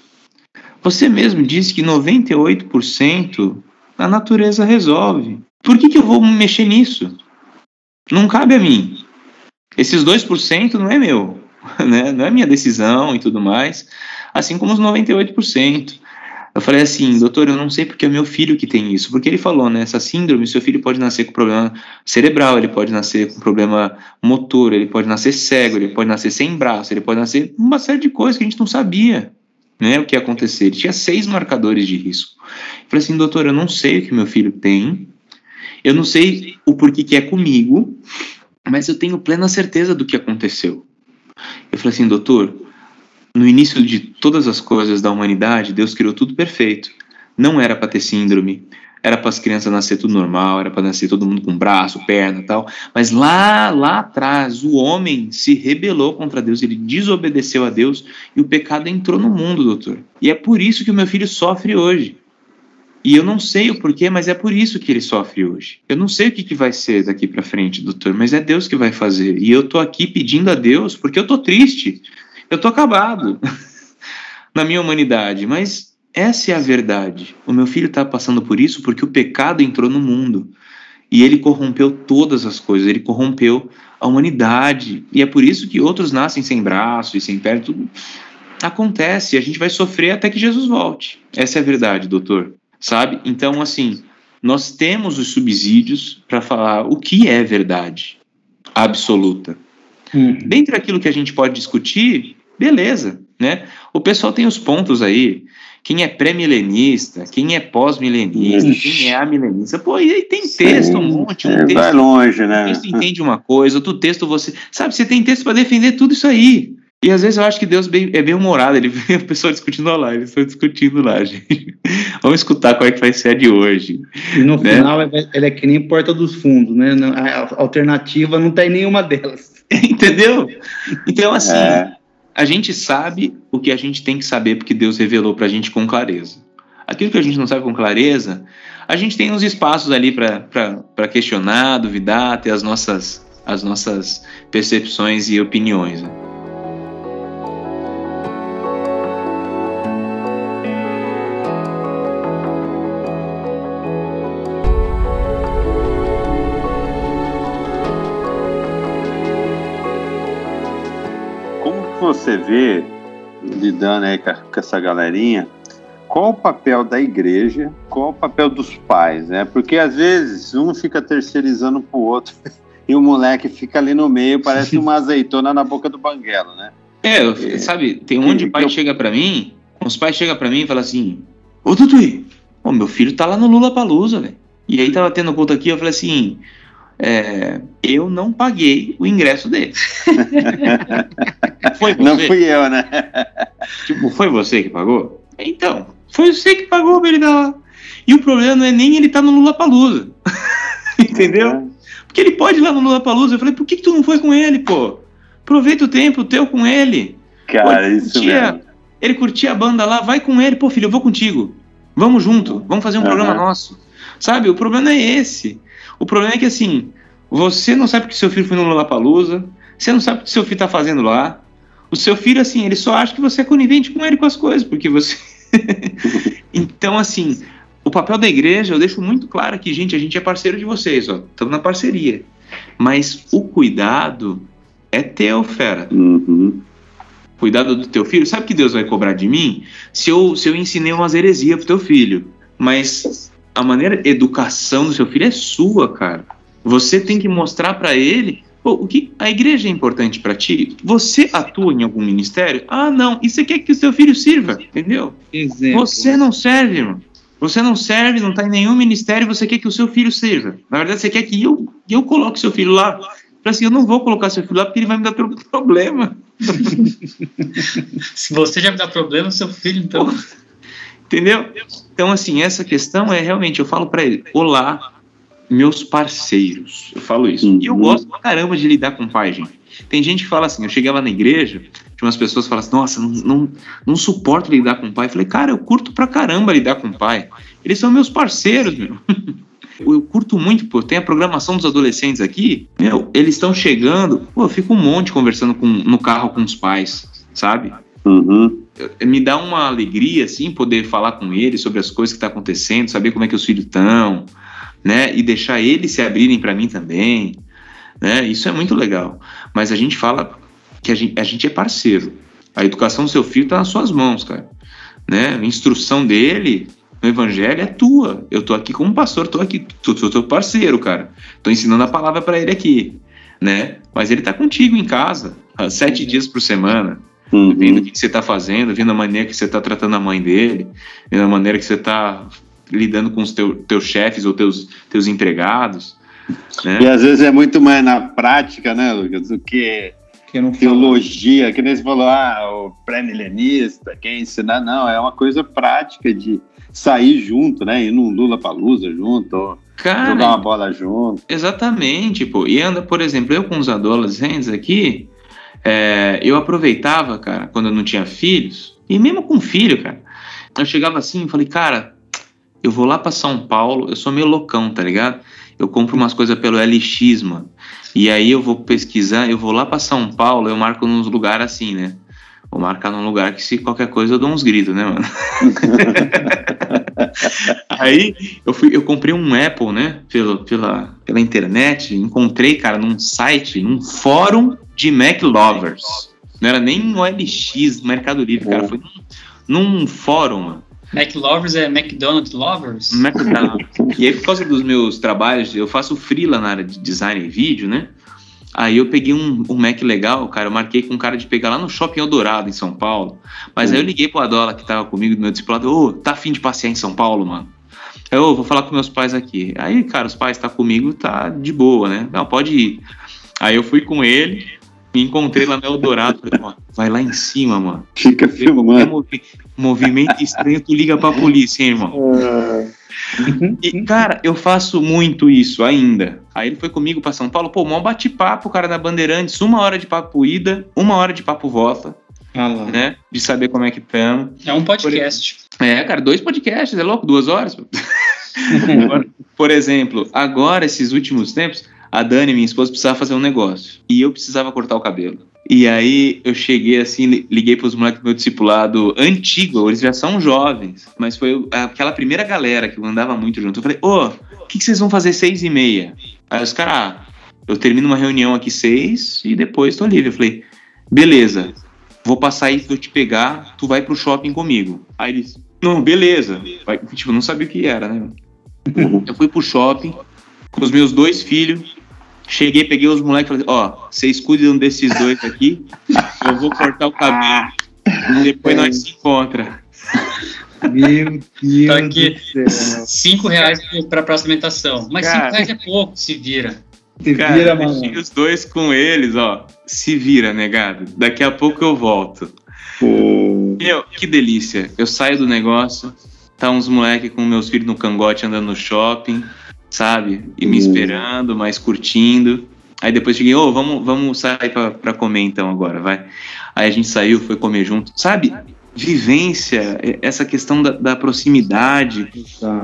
E: Você mesmo disse que 98% a natureza resolve. Por que, que eu vou mexer nisso? Não cabe a mim. Esses 2% não é meu, [laughs] né? não é minha decisão e tudo mais, assim como os 98%. Eu falei assim, doutor, eu não sei porque é meu filho que tem isso. Porque ele falou, né? Essa síndrome, seu filho pode nascer com problema cerebral, ele pode nascer com problema motor, ele pode nascer cego, ele pode nascer sem braço, ele pode nascer uma série de coisas que a gente não sabia, né? O que ia acontecer. Ele tinha seis marcadores de risco. Eu falei assim, doutor, eu não sei o que meu filho tem, eu não sei o porquê que é comigo, mas eu tenho plena certeza do que aconteceu. Eu falei assim, doutor, no início de todas as coisas da humanidade, Deus criou tudo perfeito. Não era para ter síndrome, era para as crianças nascer tudo normal, era para nascer todo mundo com braço, perna, tal. Mas lá, lá atrás, o homem se rebelou contra Deus, ele desobedeceu a Deus e o pecado entrou no mundo, doutor. E é por isso que o meu filho sofre hoje. E eu não sei o porquê, mas é por isso que ele sofre hoje. Eu não sei o que, que vai ser daqui para frente, doutor, mas é Deus que vai fazer. E eu tô aqui pedindo a Deus porque eu tô triste. Eu tô acabado [laughs] na minha humanidade, mas essa é a verdade. O meu filho está passando por isso porque o pecado entrou no mundo e ele corrompeu todas as coisas, ele corrompeu a humanidade. E é por isso que outros nascem sem braço e sem perna, tudo acontece, a gente vai sofrer até que Jesus volte. Essa é a verdade, doutor. Sabe? Então, assim, nós temos os subsídios para falar o que é verdade absoluta. Uhum. Dentro daquilo que a gente pode discutir, Beleza, né? O pessoal tem os pontos aí. Quem é pré-milenista, quem é pós-milenista, quem é amilenista. Pô, e aí tem texto, um monte. Um
B: é,
E: texto,
B: vai longe, né?
E: Um texto entende uma coisa, outro texto você. Sabe, você tem texto para defender tudo isso aí. E às vezes eu acho que Deus é bem humorado, ele vê [laughs] o pessoal discutindo lá, eles estão discutindo lá, gente. Vamos escutar qual é que vai ser a de hoje.
D: E no né? final ele é que nem porta dos fundos, né? A alternativa não tem nenhuma delas. [laughs]
E: Entendeu? Então, assim, é a gente sabe o que a gente tem que saber porque Deus revelou para a gente com clareza. Aquilo que a gente não sabe com clareza, a gente tem uns espaços ali para questionar, duvidar, ter as nossas as nossas percepções e opiniões. Né?
B: Você vê, lidando aí com, com essa galerinha, qual o papel da igreja, qual o papel dos pais, né? Porque às vezes um fica terceirizando pro outro [laughs] e o moleque fica ali no meio, parece uma [laughs] azeitona na boca do banguelo, né?
E: É, é. sabe, tem um monte de pai eu... chega para mim, os pais chegam para mim e falam assim: Ô Tutuí, meu filho tá lá no Lula Palusa, velho. E aí tava tendo culto aqui, eu falei assim: é, eu não paguei o ingresso dele. [laughs]
B: foi você? Não fui eu, né?
E: Tipo, foi você que pagou? Então, foi você que pagou pra ele dar lá. E o problema não é nem ele estar tá no Lula Palusa. [laughs] Entendeu? É. Porque ele pode ir lá no Lula Palusa. Eu falei, por que, que tu não foi com ele, pô? Aproveita o tempo teu com ele.
B: Cara, pô, isso curtia,
E: mesmo. Ele curtia a banda lá, vai com ele. Pô, filho, eu vou contigo. Vamos junto, vamos fazer um uhum. programa nosso. Sabe, o problema é esse. O problema é que, assim, você não sabe que seu filho foi no Lollapalooza, você não sabe o que seu filho está fazendo lá. O seu filho, assim, ele só acha que você é conivente com ele com as coisas, porque você. [laughs] então, assim, o papel da igreja, eu deixo muito claro aqui, gente, a gente é parceiro de vocês, ó, estamos na parceria. Mas o cuidado é teu, fera.
B: Uhum.
E: Cuidado do teu filho. Sabe que Deus vai cobrar de mim? Se eu, se eu ensinei umas heresias pro teu filho. Mas a maneira educação do seu filho é sua, cara. Você tem que mostrar para ele Pô, o que a igreja é importante para ti? Você atua em algum ministério? Ah, não. E você quer que o seu filho sirva? Entendeu?
D: Exemplo.
E: Você não serve, irmão. Você não serve, não está em nenhum ministério, você quer que o seu filho sirva. Na verdade, você quer que eu, eu coloque seu filho lá. Para assim, eu não vou colocar seu filho lá porque ele vai me dar problema. [laughs]
C: Se você já me dá problema, seu filho, então.
E: Entendeu? Então, assim, essa questão é realmente, eu falo para ele: olá, meus parceiros. Eu falo isso. E eu uhum. gosto pra caramba de lidar com pai, gente. Tem gente que fala assim, eu cheguei lá na igreja, tinha umas pessoas que falam assim, nossa, não, não, não suporto lidar com pai. Eu falei, cara, eu curto pra caramba lidar com pai. Eles são meus parceiros, meu. [laughs] Eu curto muito, pô, tem a programação dos adolescentes aqui, meu, eles estão chegando, pô, eu fico um monte conversando com, no carro com os pais, sabe?
B: Uhum.
E: Me dá uma alegria, assim, poder falar com eles sobre as coisas que estão tá acontecendo, saber como é que os filhos estão, né? E deixar eles se abrirem para mim também, né? Isso é muito legal. Mas a gente fala que a gente, a gente é parceiro. A educação do seu filho está nas suas mãos, cara. Né? A instrução dele no evangelho é tua. Eu tô aqui como pastor, tô aqui, tô, tô, tô parceiro, cara. Tô ensinando a palavra para ele aqui, né? Mas ele tá contigo em casa, sete dias por semana. Uhum. Vendo o que você está fazendo, vendo a maneira que você está tratando a mãe dele, vendo a maneira que você está lidando com os teu, teus chefes ou teus, teus empregados. Né?
B: E às vezes é muito mais na prática, né, Lucas, do que, que teologia, fala. que nem você falou, ah, o pré-milenista, quem ensinar, não, é uma coisa prática de sair junto, né, ir num Lula Palusa junto, Cara, jogar uma bola junto.
E: Exatamente, pô. E anda, por exemplo, eu com os adolescentes aqui, é, eu aproveitava, cara, quando eu não tinha filhos, e mesmo com filho, cara, eu chegava assim e falei, cara, eu vou lá para São Paulo, eu sou meio loucão, tá ligado? Eu compro umas coisas pelo LX, mano. E aí eu vou pesquisar, eu vou lá para São Paulo, eu marco nos lugares assim, né? Vou marcar num lugar que se qualquer coisa eu dou uns gritos, né, mano? [laughs] aí eu fui, eu comprei um Apple, né? Pela, pela, pela internet, encontrei, cara, num site, num fórum de Mac Lovers. Não era nem no LX, Mercado Livre, cara. Foi num, num fórum, mano.
C: Mac Lovers é McDonald's Lovers?
E: McDonald's. e aí, por causa dos meus trabalhos, eu faço freela na área de design e vídeo, né? Aí eu peguei um, um Mac legal, cara. Eu marquei com um cara de pegar lá no Shopping Eldorado, em São Paulo. Mas aí eu liguei pro Adola, que tava comigo do meu discipulado. Ô, oh, tá afim de passear em São Paulo, mano? Eu oh, vou falar com meus pais aqui. Aí, cara, os pais tá comigo, tá de boa, né? Não, pode ir. Aí eu fui com ele, me encontrei lá no Eldorado. Falei, ó, vai lá em cima, mano.
B: Fica filmando.
E: movimento estranho, tu liga pra polícia, hein, irmão. E, cara, eu faço muito isso ainda. Aí ele foi comigo pra São Paulo, pô, mó bate-papo, cara, na Bandeirantes, uma hora de papo ida, uma hora de papo volta. Ah né? De saber como é que estamos.
C: É um podcast.
E: Por, é, cara, dois podcasts, é louco, duas horas. [laughs] por exemplo, agora, esses últimos tempos, a Dani, minha esposa, precisava fazer um negócio. E eu precisava cortar o cabelo. E aí eu cheguei assim, liguei para os moleques do meu discipulado antigo, eles já são jovens, mas foi aquela primeira galera que andava muito junto. Eu falei, ô, oh, o que, que, vocês vão fazer seis e meia? Aí os caras, ah, eu termino uma reunião aqui seis e depois tô livre. Eu falei, beleza, vou passar aí eu te pegar, tu vai pro shopping comigo. Aí eles, não, beleza. Vai, tipo, não sabia o que era, né? Eu fui pro shopping com os meus dois filhos, Cheguei, peguei os moleques e falei, ó, vocês cuidam desses dois aqui, [laughs] eu vou cortar o cabelo. E depois nós se encontra.
C: Meu Deus tá aqui, do céu. Cinco reais para próxima alimentação. Mas Cara, cinco reais é pouco, se vira.
E: Se Cara, vira, mano. os dois com eles, ó. Se vira, negado. Daqui a pouco eu volto. Pô. Meu, que delícia. Eu saio do negócio, tá uns moleques com meus filhos no cangote andando no shopping sabe? E me esperando, mas curtindo. Aí depois cheguei, ô, oh, vamos, vamos sair pra, pra comer então agora, vai. Aí a gente saiu, foi comer junto. Sabe? Vivência, essa questão da, da proximidade.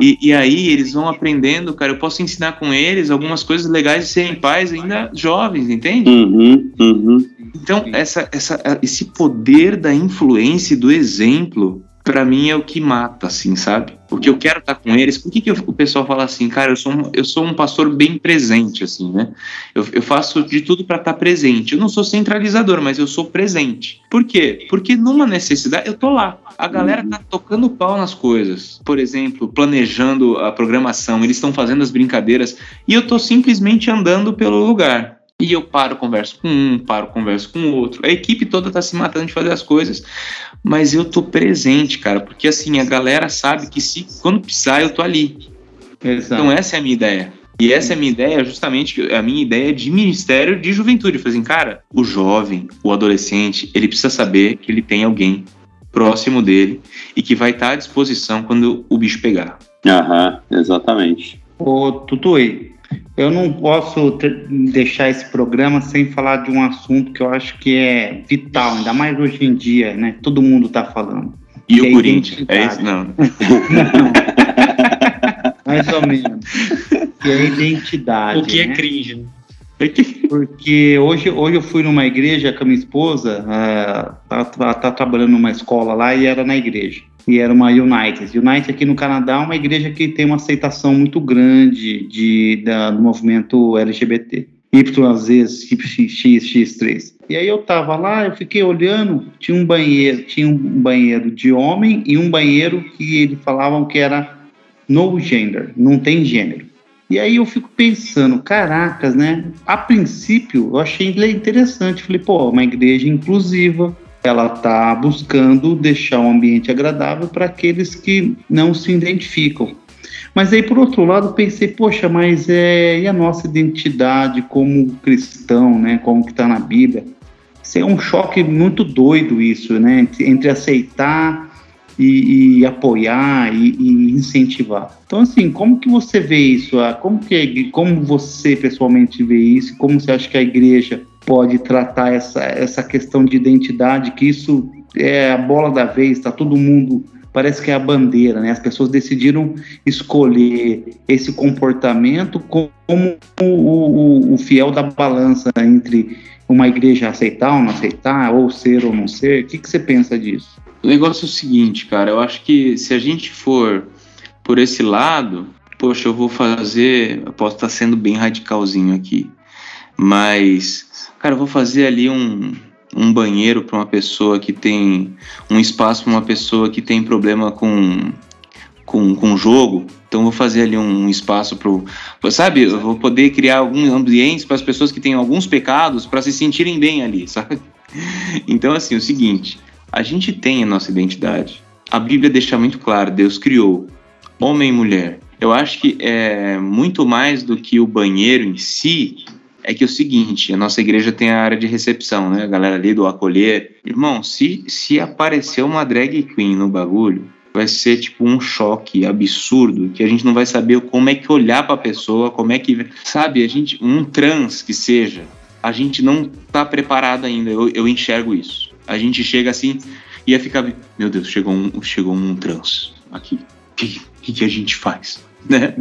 E: E, e, aí eles vão aprendendo, cara. Eu posso ensinar com eles algumas coisas legais de serem pais ainda jovens, entende? Uhum, uhum. Então, essa, essa, esse poder da influência e do exemplo para mim é o que mata, assim, sabe? Porque eu quero estar com eles. Por que, que o pessoal fala assim, cara, eu sou um, eu sou um pastor bem presente, assim, né? Eu, eu faço de tudo para estar presente. Eu não sou centralizador, mas eu sou presente. Por quê? Porque numa necessidade, eu tô lá. A galera tá tocando pau nas coisas. Por exemplo, planejando a programação, eles estão fazendo as brincadeiras e eu tô simplesmente andando pelo lugar. E eu paro, converso com um, paro, converso com o outro. A equipe toda tá se matando de fazer as coisas, mas eu tô presente, cara, porque assim, a galera sabe que se quando precisar eu tô ali. Exato. Então essa é a minha ideia. E essa é a minha ideia, justamente a minha ideia de ministério de juventude. Fazer assim, cara, o jovem, o adolescente, ele precisa saber que ele tem alguém próximo dele e que vai estar à disposição quando o bicho pegar.
B: Aham, exatamente.
D: Ô, Tutui, eu não posso ter, deixar esse programa sem falar de um assunto que eu acho que é vital, ainda mais hoje em dia, né? Todo mundo está falando.
E: E o é Corinthians? É isso? Não. não. [laughs]
D: mais ou menos. Que é a identidade.
C: O que é né? cringe, né? [laughs]
D: Porque hoje, hoje eu fui numa igreja com a minha esposa, uh, tá, tá, tá trabalhando numa escola lá e era na igreja e era uma United. United aqui no Canadá é uma igreja que tem uma aceitação muito grande de, da, do movimento LGBT. YZ, XX3. E aí eu tava lá, eu fiquei olhando, tinha um banheiro, tinha um banheiro de homem e um banheiro que eles falavam que era no gender, não tem gênero. E aí eu fico pensando, caracas, né? A princípio eu achei interessante, falei, pô, uma igreja inclusiva, ela está buscando deixar um ambiente agradável para aqueles que não se identificam. Mas aí, por outro lado, pensei, poxa, mas é, e a nossa identidade como cristão, né, como que está na Bíblia? Isso é um choque muito doido isso, né, entre, entre aceitar e, e apoiar e, e, incentivar. Então, assim, como que você vê isso? Ah, como que como você pessoalmente vê isso? Como você acha que a igreja pode tratar essa, essa questão de identidade, que isso é a bola da vez, está todo mundo parece que é a bandeira, né? As pessoas decidiram escolher esse comportamento como o, o, o, fiel da balança entre uma igreja aceitar ou não aceitar, ou ser ou não ser. O que, que você pensa disso?
E: O negócio é o seguinte, cara. Eu acho que se a gente for por esse lado, poxa, eu vou fazer. Eu posso estar sendo bem radicalzinho aqui, mas cara, eu vou fazer ali um, um banheiro para uma pessoa que tem um espaço para uma pessoa que tem problema com com, com jogo, então vou fazer ali um, espaço para, sabe, eu vou poder criar algum ambiente para as pessoas que têm alguns pecados para se sentirem bem ali, [laughs] sabe? Então assim, o seguinte, a gente tem a nossa identidade. A Bíblia deixa muito claro, Deus criou homem e mulher. Eu acho que é muito mais do que o banheiro em si, é que é o seguinte, a nossa igreja tem a área de recepção, né? A galera ali do acolher. Irmão, se, se aparecer uma drag queen no bagulho, vai ser tipo um choque absurdo, que a gente não vai saber como é que olhar para a pessoa, como é que, sabe, a gente um trans que seja, a gente não tá preparado ainda. Eu, eu enxergo isso. A gente chega assim e ia ficar, meu Deus, chegou um, chegou um trans aqui. O que, que, que, a gente faz, [laughs] né?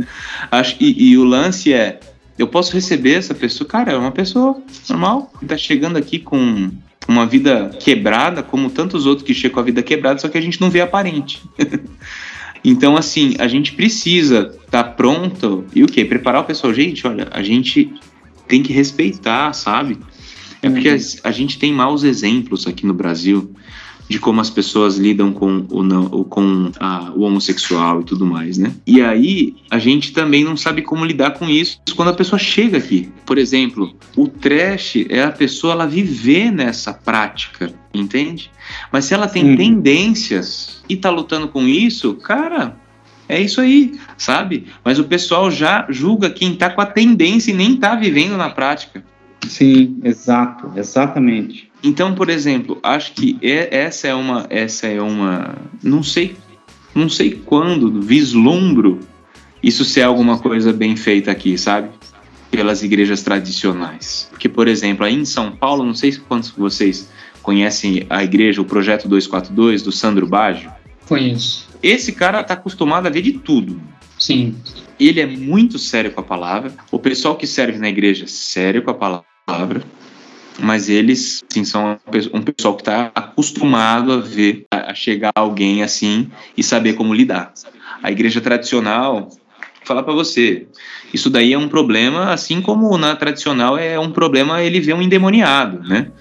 E: Acho e, e o lance é eu posso receber essa pessoa, cara, é uma pessoa normal, que tá chegando aqui com uma vida quebrada, como tantos outros que chegam com a vida quebrada, só que a gente não vê aparente. [laughs] então, assim, a gente precisa estar tá pronto e o quê? Preparar o pessoal. Gente, olha, a gente tem que respeitar, sabe? É porque a, a gente tem maus exemplos aqui no Brasil de como as pessoas lidam com o, não, com a, o homossexual e tudo mais, né? E aí a gente também não sabe como lidar com isso quando a pessoa chega aqui. Por exemplo, o trash é a pessoa ela viver nessa prática, entende? Mas se ela tem uhum. tendências e tá lutando com isso, cara, é isso aí, sabe? Mas o pessoal já julga quem tá com a tendência e nem tá vivendo na prática.
D: Sim, exato, exatamente.
E: Então, por exemplo, acho que é, essa é uma, essa é uma, não sei, não sei quando vislumbro isso ser alguma coisa bem feita aqui, sabe? Pelas igrejas tradicionais. Porque, por exemplo, aí em São Paulo, não sei quantos vocês conhecem a igreja, o projeto 242 do Sandro Baggio.
C: Conheço.
E: Esse cara tá acostumado a ver de tudo.
C: Sim.
E: Ele é muito sério com a palavra. O pessoal que serve na igreja, sério com a palavra mas eles sim, são um pessoal que está acostumado a ver, a chegar alguém assim e saber como lidar. A igreja tradicional, falar para você, isso daí é um problema, assim como na tradicional é um problema ele ver um endemoniado, né?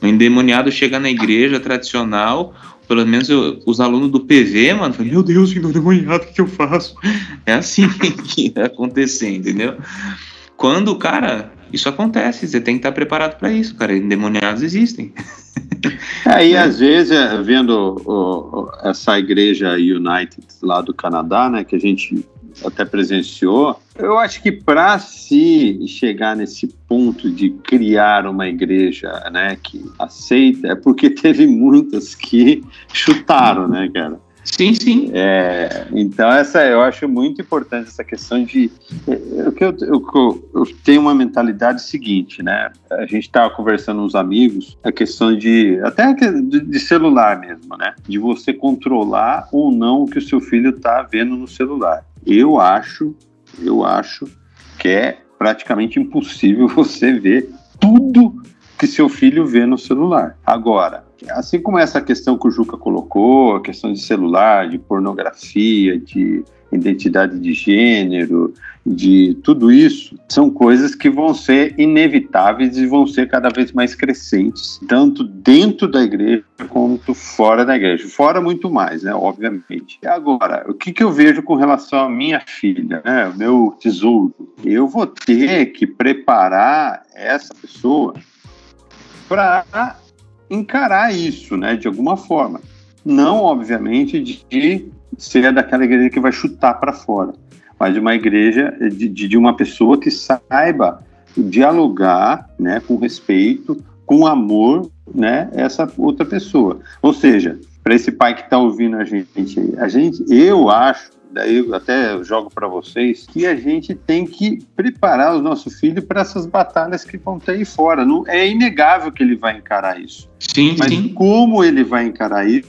E: Um endemoniado chega na igreja tradicional, pelo menos eu, os alunos do PV, mano, falam, meu Deus, endemoniado, o que, que eu faço? [laughs] É assim [laughs] que vai acontecer, entendeu? Quando cara isso acontece, você tem que estar preparado para isso, cara. Endemoniados existem.
B: Aí, [laughs] é, às vezes, é, vendo o, o, essa igreja United lá do Canadá, né, que a gente até presenciou, eu acho que para se chegar nesse ponto de criar uma igreja, né, que aceita, é porque [laughs] teve muitas que chutaram, né, cara?
E: Sim, sim.
B: É, então, essa eu acho muito importante essa questão de. É, o que eu, eu, eu, tenho uma mentalidade seguinte, né? A gente estava conversando com uns amigos, a questão de. até de, de, celular mesmo, né? De você controlar ou não o que o seu filho está vendo no celular. Eu acho, eu acho que é praticamente impossível [laughs] você ver tudo que seu filho vê no celular. Agora, assim como essa questão que o Juca colocou, a questão de celular, de pornografia, de identidade de gênero, de tudo isso, são coisas que vão ser inevitáveis e vão ser cada vez mais crescentes, tanto dentro da igreja quanto fora da igreja. Fora muito mais, né, obviamente. E agora, o que, que eu vejo com relação à minha filha, né, meu tesouro? Eu vou ter que preparar essa pessoa para encarar isso, né, de alguma forma. Não, obviamente, de ser daquela igreja que vai chutar para fora, mas de uma igreja, de, de uma pessoa que saiba dialogar, né, com respeito, com amor, né, essa outra pessoa. Ou seja, para esse pai que está ouvindo a gente, a gente, eu acho daí eu até jogo para vocês, que a gente tem que preparar o nosso filho para essas batalhas que vão ter aí fora. Não, é inegável que ele vai encarar isso.
E: Sim,
B: Mas
E: sim.
B: como ele vai encarar isso,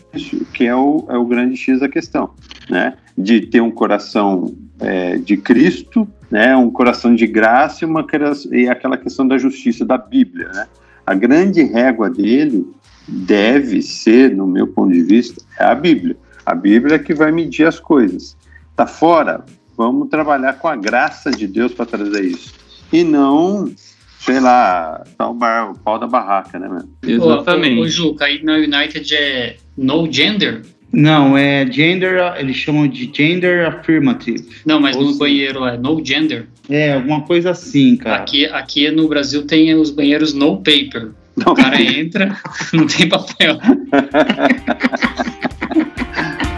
B: que é o, é o grande X da questão, né? De ter um coração é, de Cristo, né? Um coração de graça e, uma, e aquela questão da justiça da Bíblia, né? A grande régua dele deve ser, no meu ponto de vista, é a Bíblia. A Bíblia é que vai medir as coisas está fora, vamos trabalhar com a graça de Deus para trazer isso. E não, sei lá, tá o, bar, o pau da barraca, né, mano?
C: Exatamente. O, o, Juca, aí na United é no gender?
D: Não, é gender, eles chamam de gender affirmative.
C: Não, mas Ou no banheiro é no gender.
D: É, alguma coisa assim, cara.
C: Aqui, aqui no Brasil tem os banheiros no paper. O cara entra, [laughs] não tem papel. [laughs]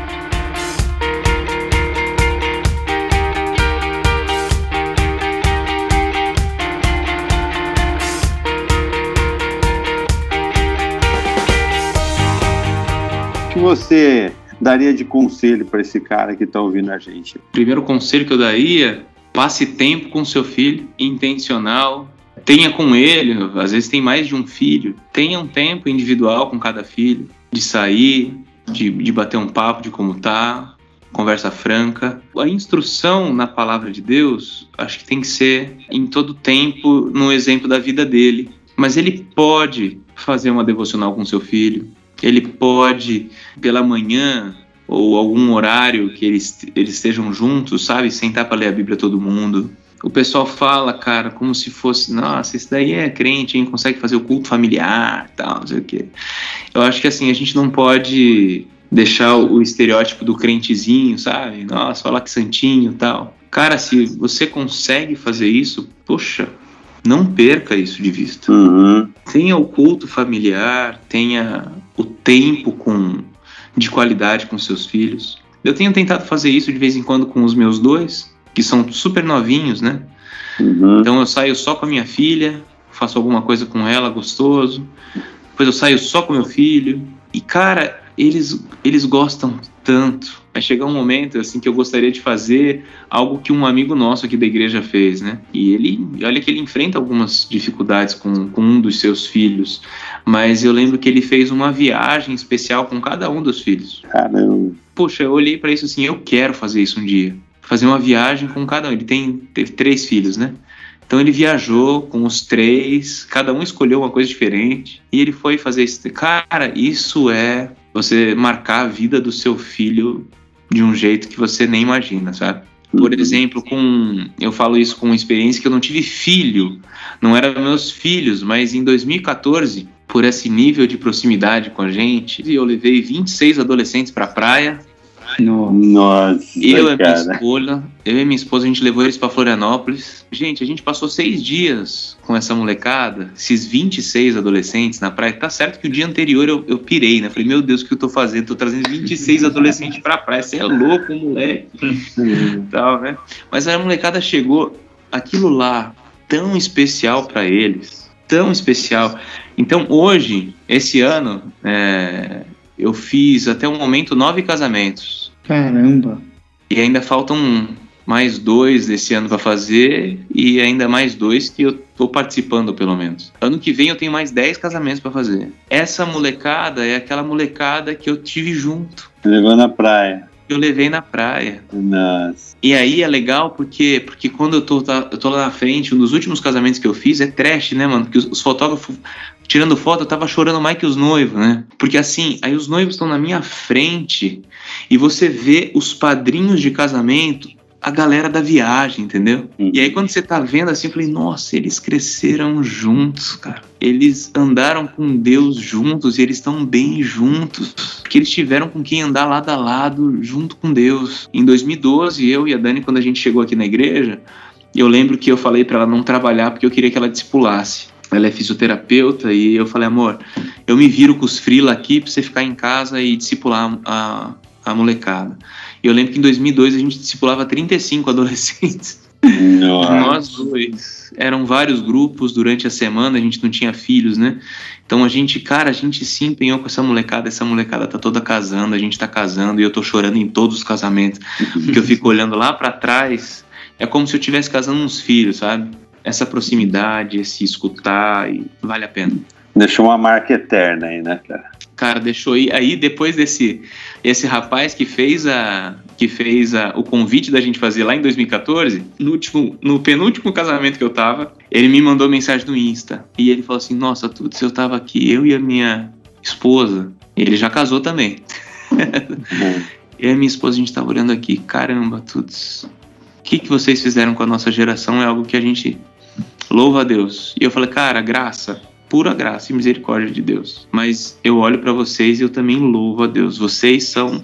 B: você daria de conselho para esse cara que está ouvindo a gente?
E: Primeiro conselho que eu daria: passe tempo com seu filho, intencional. Tenha com ele, às vezes tem mais de um filho. Tenha um tempo individual com cada filho, de sair, de, de bater um papo de como tá, conversa franca. A instrução na palavra de Deus, acho que tem que ser em todo tempo no exemplo da vida dele. Mas ele pode fazer uma devocional com seu filho, ele pode, pela manhã, ou algum horário que eles, eles estejam juntos, sabe? Sentar para ler a Bíblia todo mundo. O pessoal fala, cara, como se fosse, nossa, esse daí é crente, hein? Consegue fazer o culto familiar, tal, não sei o quê. Eu acho que assim, a gente não pode deixar o estereótipo do crentezinho, sabe? Nossa, olha que santinho, tal. Cara, se você consegue fazer isso, poxa, não perca isso de vista.
B: Uhum.
E: Tenha o culto familiar, tenha o tempo com de qualidade com seus filhos. Eu tenho tentado fazer isso de vez em quando com os meus dois, que são super novinhos, né?
B: Uhum.
E: Então eu saio só com a minha filha, faço alguma coisa com ela gostoso. Depois eu saio só com meu filho. E cara, eles eles gostam tanto. Vai chegar um momento assim que eu gostaria de fazer algo que um amigo nosso aqui da igreja fez, né? E ele, olha que ele enfrenta algumas dificuldades com, com um dos seus filhos, mas eu lembro que ele fez uma viagem especial com cada um dos filhos.
B: Caramba.
E: Poxa, eu olhei para isso assim, eu quero fazer isso um dia. Fazer uma viagem com cada um. Ele tem teve três filhos, né? Então ele viajou com os três, cada um escolheu uma coisa diferente e ele foi fazer isso. Cara, isso é você marcar a vida do seu filho de um jeito que você nem imagina, sabe? Por
B: Uhum.
E: exemplo, com eu falo isso com experiência que eu não tive filho, não eram meus filhos, mas em 2014, por esse nível de proximidade com a gente, eu levei 26 adolescentes para a praia.
D: Nossa.
B: Nossa,
E: Eu e minha esposa, eu e minha esposa, a gente levou eles para Florianópolis. Gente, a gente passou seis dias com essa molecada, esses 26 adolescentes na praia. Tá certo que o dia anterior eu, eu pirei, né? Falei, meu Deus, o que eu tô fazendo? Tô trazendo 26 [laughs] adolescentes pra praia. Você é louco, moleque. [laughs] Tal, né? Mas a molecada chegou, aquilo lá, tão especial para eles, tão especial. Então hoje, esse ano, é, eu fiz até o momento nove casamentos.
D: Caramba.
E: E ainda faltam mais dois desse ano para fazer e ainda mais dois que eu tô participando pelo menos. Ano que vem eu tenho mais 10 casamentos para fazer. Essa molecada é aquela molecada que eu tive junto,
B: Levou na praia.
E: que eu levei na praia.
B: Nossa.
E: E aí é legal porque porque quando eu tô tá- eu tô lá na frente, um dos últimos casamentos que eu fiz é trash, né, mano? Porque os, os fotógrafos tirando foto, eu tava chorando mais que os noivos, né? Porque assim, aí os noivos estão na minha frente e você vê os padrinhos de casamento, a galera da viagem, entendeu?
B: Uhum.
E: E aí quando você tá vendo assim, eu falei, nossa, eles cresceram juntos, cara. Eles andaram com Deus juntos e eles estão bem juntos. Porque eles tiveram com quem andar lado a lado junto com Deus. Em 2012, eu e a Dani, quando a gente chegou aqui na igreja, eu lembro que eu falei pra ela não trabalhar porque eu queria que ela discipulasse. Ela é fisioterapeuta e eu falei, amor, eu me viro com os frila aqui pra você ficar em casa e discipular a, a molecada. E eu lembro que em 2002 a gente discipulava 35 [laughs] adolescentes.
B: Nossa.
E: Nós dois. Eram vários grupos durante a semana, a gente não tinha filhos, né? Então a gente, cara, a gente se empenhou com essa molecada. Essa molecada tá toda casando, a gente tá casando e eu tô chorando em todos os casamentos. Porque eu fico olhando lá pra trás, é como se eu estivesse casando uns filhos, sabe? Essa proximidade, esse escutar, e vale a pena.
B: Deixou uma marca eterna aí, né, cara?
E: Cara, deixou aí. Aí depois desse esse rapaz que fez a que fez a, o convite da gente fazer lá em 2014, no último no penúltimo casamento que eu tava, ele me mandou mensagem no Insta e ele falou assim: "Nossa, tudo se eu tava aqui, eu e a minha esposa. Ele já casou também. [laughs] Eu e a minha esposa a gente tava olhando aqui, caramba, tudos. O que que vocês fizeram com a nossa geração é algo que a gente louva a Deus. E eu falei: "Cara, graça pura graça e misericórdia de Deus. Mas eu olho para vocês e eu também louvo a Deus. Vocês são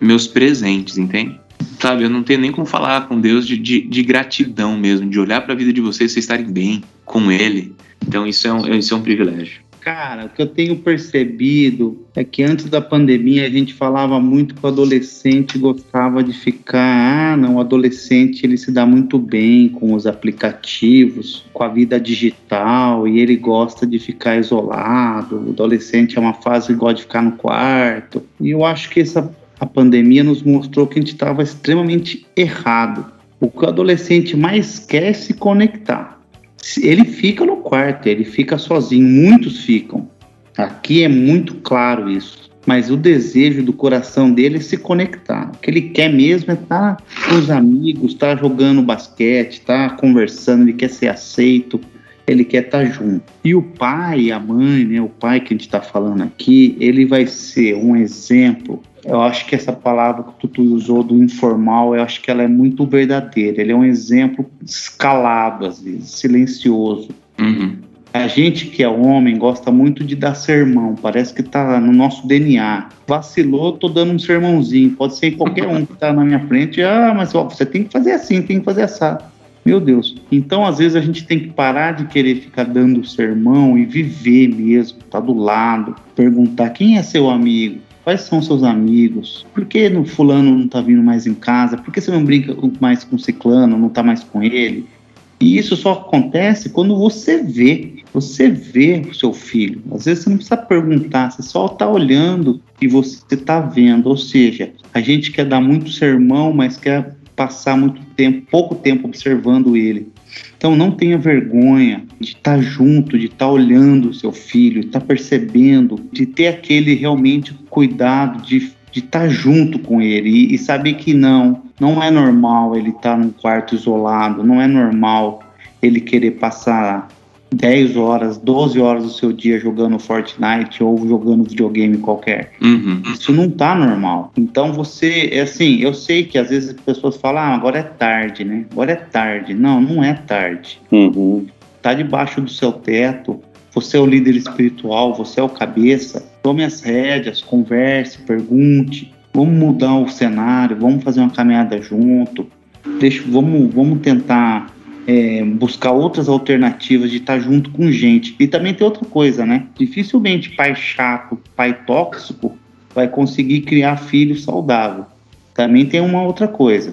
E: meus presentes, entende? Sabe, eu não tenho nem como falar com Deus de, de, de gratidão mesmo, de olhar para a vida de vocês, vocês estarem bem com Ele. Então isso é um, isso é um privilégio.
D: Cara, o que eu tenho percebido é que antes da pandemia a gente falava muito que o adolescente gostava de ficar, ah, não, o adolescente ele se dá muito bem com os aplicativos, com a vida digital e ele gosta de ficar isolado. O adolescente é uma fase que gosta de ficar no quarto. E eu acho que essa a pandemia nos mostrou que a gente estava extremamente errado. O que o adolescente mais quer é se conectar ele fica no quarto, ele fica sozinho, muitos ficam. Aqui é muito claro isso. mas o desejo do coração dele é se conectar. O que ele quer mesmo é estar tá com os amigos, estar tá jogando basquete, estar tá conversando, ele quer ser aceito, ele quer estar junto. E o pai, a mãe, né, o pai que a gente está falando aqui, ele vai ser um exemplo. Eu acho que essa palavra que tu usou do informal, eu acho que ela é muito verdadeira. Ele é um exemplo escalado, às vezes, silencioso.
E: Uhum.
D: A gente que é homem gosta muito de dar sermão, parece que tá no nosso DNA. Vacilou, tô dando um sermãozinho. Pode ser qualquer um que tá na minha frente. Ah, mas ó, você tem que fazer assim, tem que fazer assim. Meu Deus. Então, às vezes, a gente tem que parar de querer ficar dando sermão e viver mesmo, tá do lado, perguntar quem é seu amigo, quais são seus amigos, por que no fulano não tá vindo mais em casa, por que você não brinca mais com o ciclano, não tá mais com ele. E isso só acontece quando você vê, você vê o seu filho. Às vezes você não precisa perguntar, você só está olhando e você está vendo. Ou seja, a gente quer dar muito sermão, mas quer passar muito tempo, pouco tempo observando ele. Então não tenha vergonha de estar tá junto, de estar tá olhando o seu filho, estar tá percebendo, de ter aquele realmente cuidado de de estar tá junto com ele e, e, saber que não, não é normal ele estar tá num quarto isolado, não é normal ele querer passar 10 horas, 12 horas do seu dia jogando Fortnite ou jogando videogame qualquer.
E: Uhum.
D: Isso não tá normal. Então você, é assim, eu sei que às vezes as pessoas falam, ah, agora é tarde, né? Agora é tarde. Não, não é tarde.
B: Uhum.
D: Tá debaixo do seu teto. Você é o líder espiritual, você é o cabeça. Tome as rédeas, converse, pergunte. Vamos mudar o cenário, vamos fazer uma caminhada junto. Deixa, vamos, vamos tentar é, buscar outras alternativas de estar junto com gente. E também tem outra coisa, né? Dificilmente pai chato, pai tóxico vai conseguir criar filho saudável. Também tem uma outra coisa.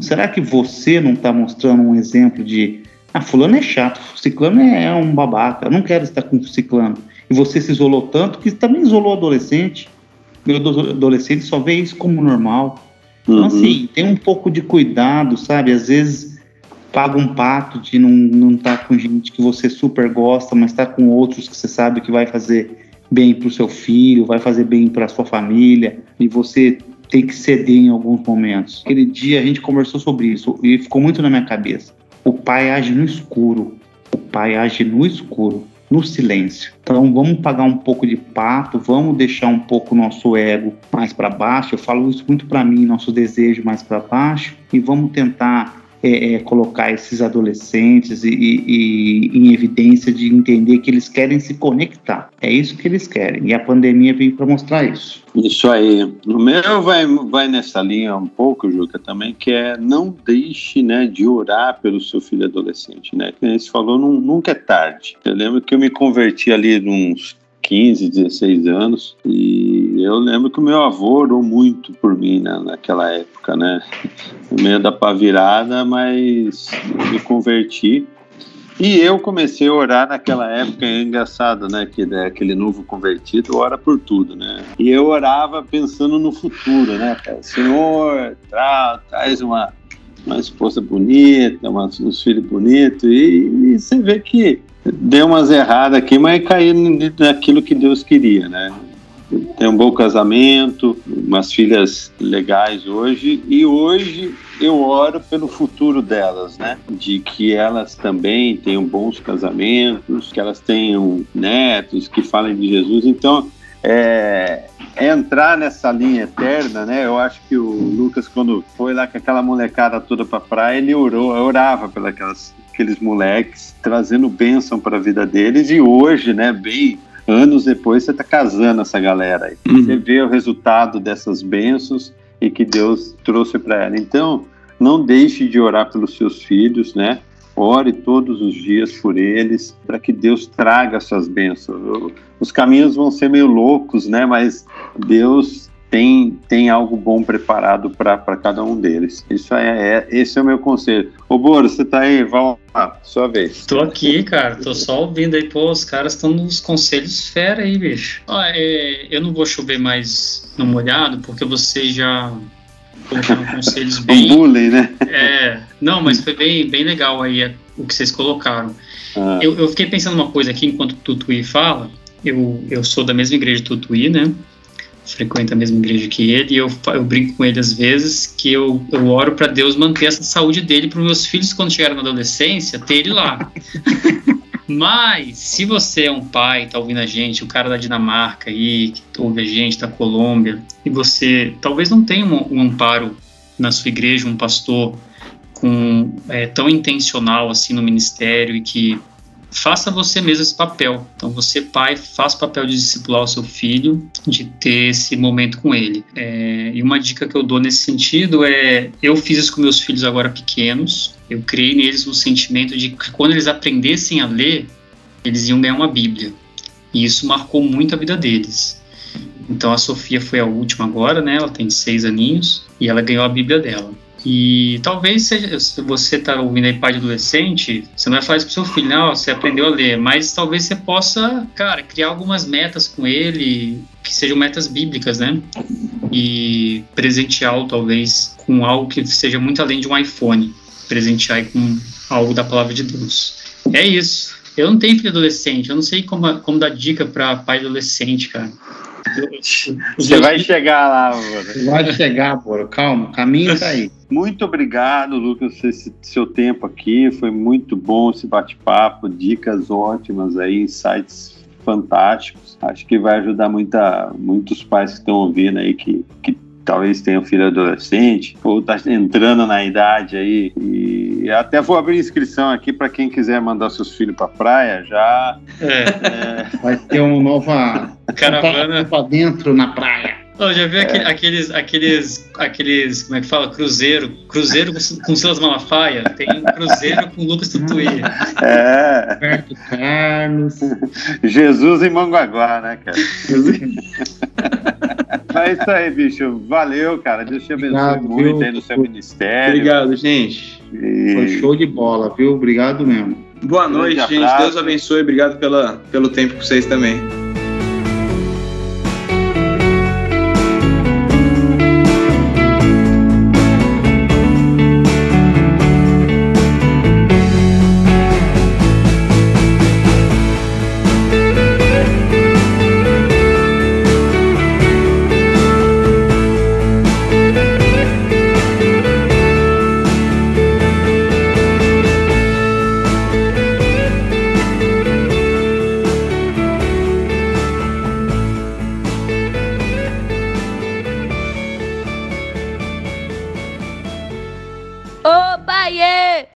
D: Será que você não está mostrando um exemplo de ah, fulano é chato, ciclano é um babaca, eu não quero estar com ciclano. E você se isolou tanto que também isolou o adolescente. O adolescente só vê isso como normal. Então, uhum. assim, tem um pouco de cuidado, sabe? Às vezes paga um pato de não não estar tá com gente que você super gosta, mas estar tá com outros que você sabe que vai fazer bem para o seu filho, vai fazer bem para sua família, e você tem que ceder em alguns momentos. Aquele dia a gente conversou sobre isso e ficou muito na minha cabeça. O pai age no escuro. O pai age no escuro, no silêncio. Então vamos pagar um pouco de pato, vamos deixar um pouco nosso ego mais para baixo. Eu falo isso muito para mim, nosso desejo mais para baixo e vamos tentar é, é, colocar esses adolescentes e, e, em evidência de entender que eles querem se conectar. É isso que eles querem. E a pandemia veio para mostrar isso.
B: Isso aí. O meu vai, vai nessa linha um pouco, Juca, também, que é não deixe né, de orar pelo seu filho adolescente. Né? Que a gente falou, nunca é tarde. Eu lembro que eu me converti ali uns 15, 16 anos. E eu lembro que o meu avô orou muito por mim né, naquela época, né? No meio da pavirada, mas me converti. E eu comecei a orar naquela época, é engraçado, né? Que né, aquele novo convertido ora por tudo, né? E eu orava pensando no futuro, né? Senhor, tra traz uma, uma esposa bonita, uma, uns filhos bonitos, e, e você vê que deu umas erradas aqui, mas caiu naquilo que Deus queria, né? Tem um bom casamento, umas filhas legais hoje, e hoje eu oro pelo futuro delas, né? De que elas também tenham bons casamentos, que elas tenham netos, que falem de Jesus. Então, é, é entrar nessa linha eterna, né? Eu acho que o Lucas, quando foi lá com aquela molecada toda pra praia, ele orou, orava pelas aqueles moleques, trazendo bênção para a vida deles. E hoje, né, bem anos depois, você está casando essa galera aí. Uhum. Você vê o resultado dessas bênçãos e que Deus trouxe para ela. Então, não deixe de orar pelos seus filhos, né? Ore todos os dias por eles, para que Deus traga essas bênçãos. Os caminhos vão ser meio loucos, né? Mas Deus tem, tem algo bom preparado para cada um deles. Isso é, é, esse é o meu conselho. Ô, Boro, você tá aí? Vamos lá, sua vez.
C: Tô aqui, cara, tô só ouvindo aí, pô, os caras estão nos conselhos fera aí, bicho. Ó, é, eu não vou chover mais no molhado, porque você já colocaram conselhos [laughs] bem.
B: bullying, né?
C: É, não, mas [laughs] foi bem, bem legal aí é, o que vocês colocaram. Ah. Eu, eu fiquei pensando uma coisa aqui enquanto o Tutuí fala. Eu, eu sou da mesma igreja do Tutuí, né? Frequenta a mesma igreja que ele, e eu, eu brinco com ele às vezes que eu, eu oro para Deus manter essa saúde dele para os meus filhos, quando chegarem na adolescência, ter ele lá. [laughs] Mas, se você é um pai, tá ouvindo a gente, o cara da Dinamarca aí, que ouve a gente, da Colômbia, e você talvez não tenha um, um amparo na sua igreja, um pastor com é, tão intencional assim no ministério e que faça você mesmo esse papel. Então, você, pai, faça o papel de discipular o seu filho, de ter esse momento com ele. É, e uma dica que eu dou nesse sentido é: eu fiz isso com meus filhos agora pequenos, eu criei neles um sentimento de que quando eles aprendessem a ler, eles iam ganhar uma Bíblia. E isso marcou muito a vida deles. Então a Sofia foi a última agora, né? Ela tem seis aninhos e ela ganhou a Bíblia dela. E talvez seja, se você está ouvindo aí pai de adolescente, você não vai falar isso pro seu filho, não, você aprendeu a ler, mas talvez você possa, cara, criar algumas metas com ele, que sejam metas bíblicas, né? E presenteá-lo talvez com algo que seja muito além de um iPhone, presentear com algo da palavra de Deus. É isso. Eu não tenho filho adolescente, eu não sei como, como dar dica para pai adolescente, cara.
B: Você vai chegar lá, Boro.
D: Vai chegar, Boro. Calma, o caminho tá aí.
B: Muito obrigado, Lucas, esse seu tempo aqui. Foi muito bom esse bate-papo, dicas ótimas aí, insights fantásticos. Acho que vai ajudar muita, muitos pais que estão ouvindo aí que, que talvez tenha um filho adolescente ou está entrando na idade aí. E até vou abrir inscrição aqui para quem quiser mandar seus filhos para praia já.
D: É. É. Vai ter uma nova [laughs]
C: caravana
D: para dentro na praia.
C: Oh, já viu é. aqueles, aqueles, aqueles, como é que fala? Cruzeiro, cruzeiro com Silas Malafaia, tem um cruzeiro com Lucas Tutuí. [laughs]
B: É.
D: Roberto Carlos. [laughs]
B: Jesus em Manguaguá, né, cara? É isso aí, bicho. Valeu, cara. Deus te abençoe Obrigado, muito viu? aí no seu ministério.
E: Obrigado, gente.
D: E... Foi show de bola, viu? Obrigado mesmo.
E: Boa noite, gente. Deus abençoe. Obrigado pela, pelo tempo com vocês também.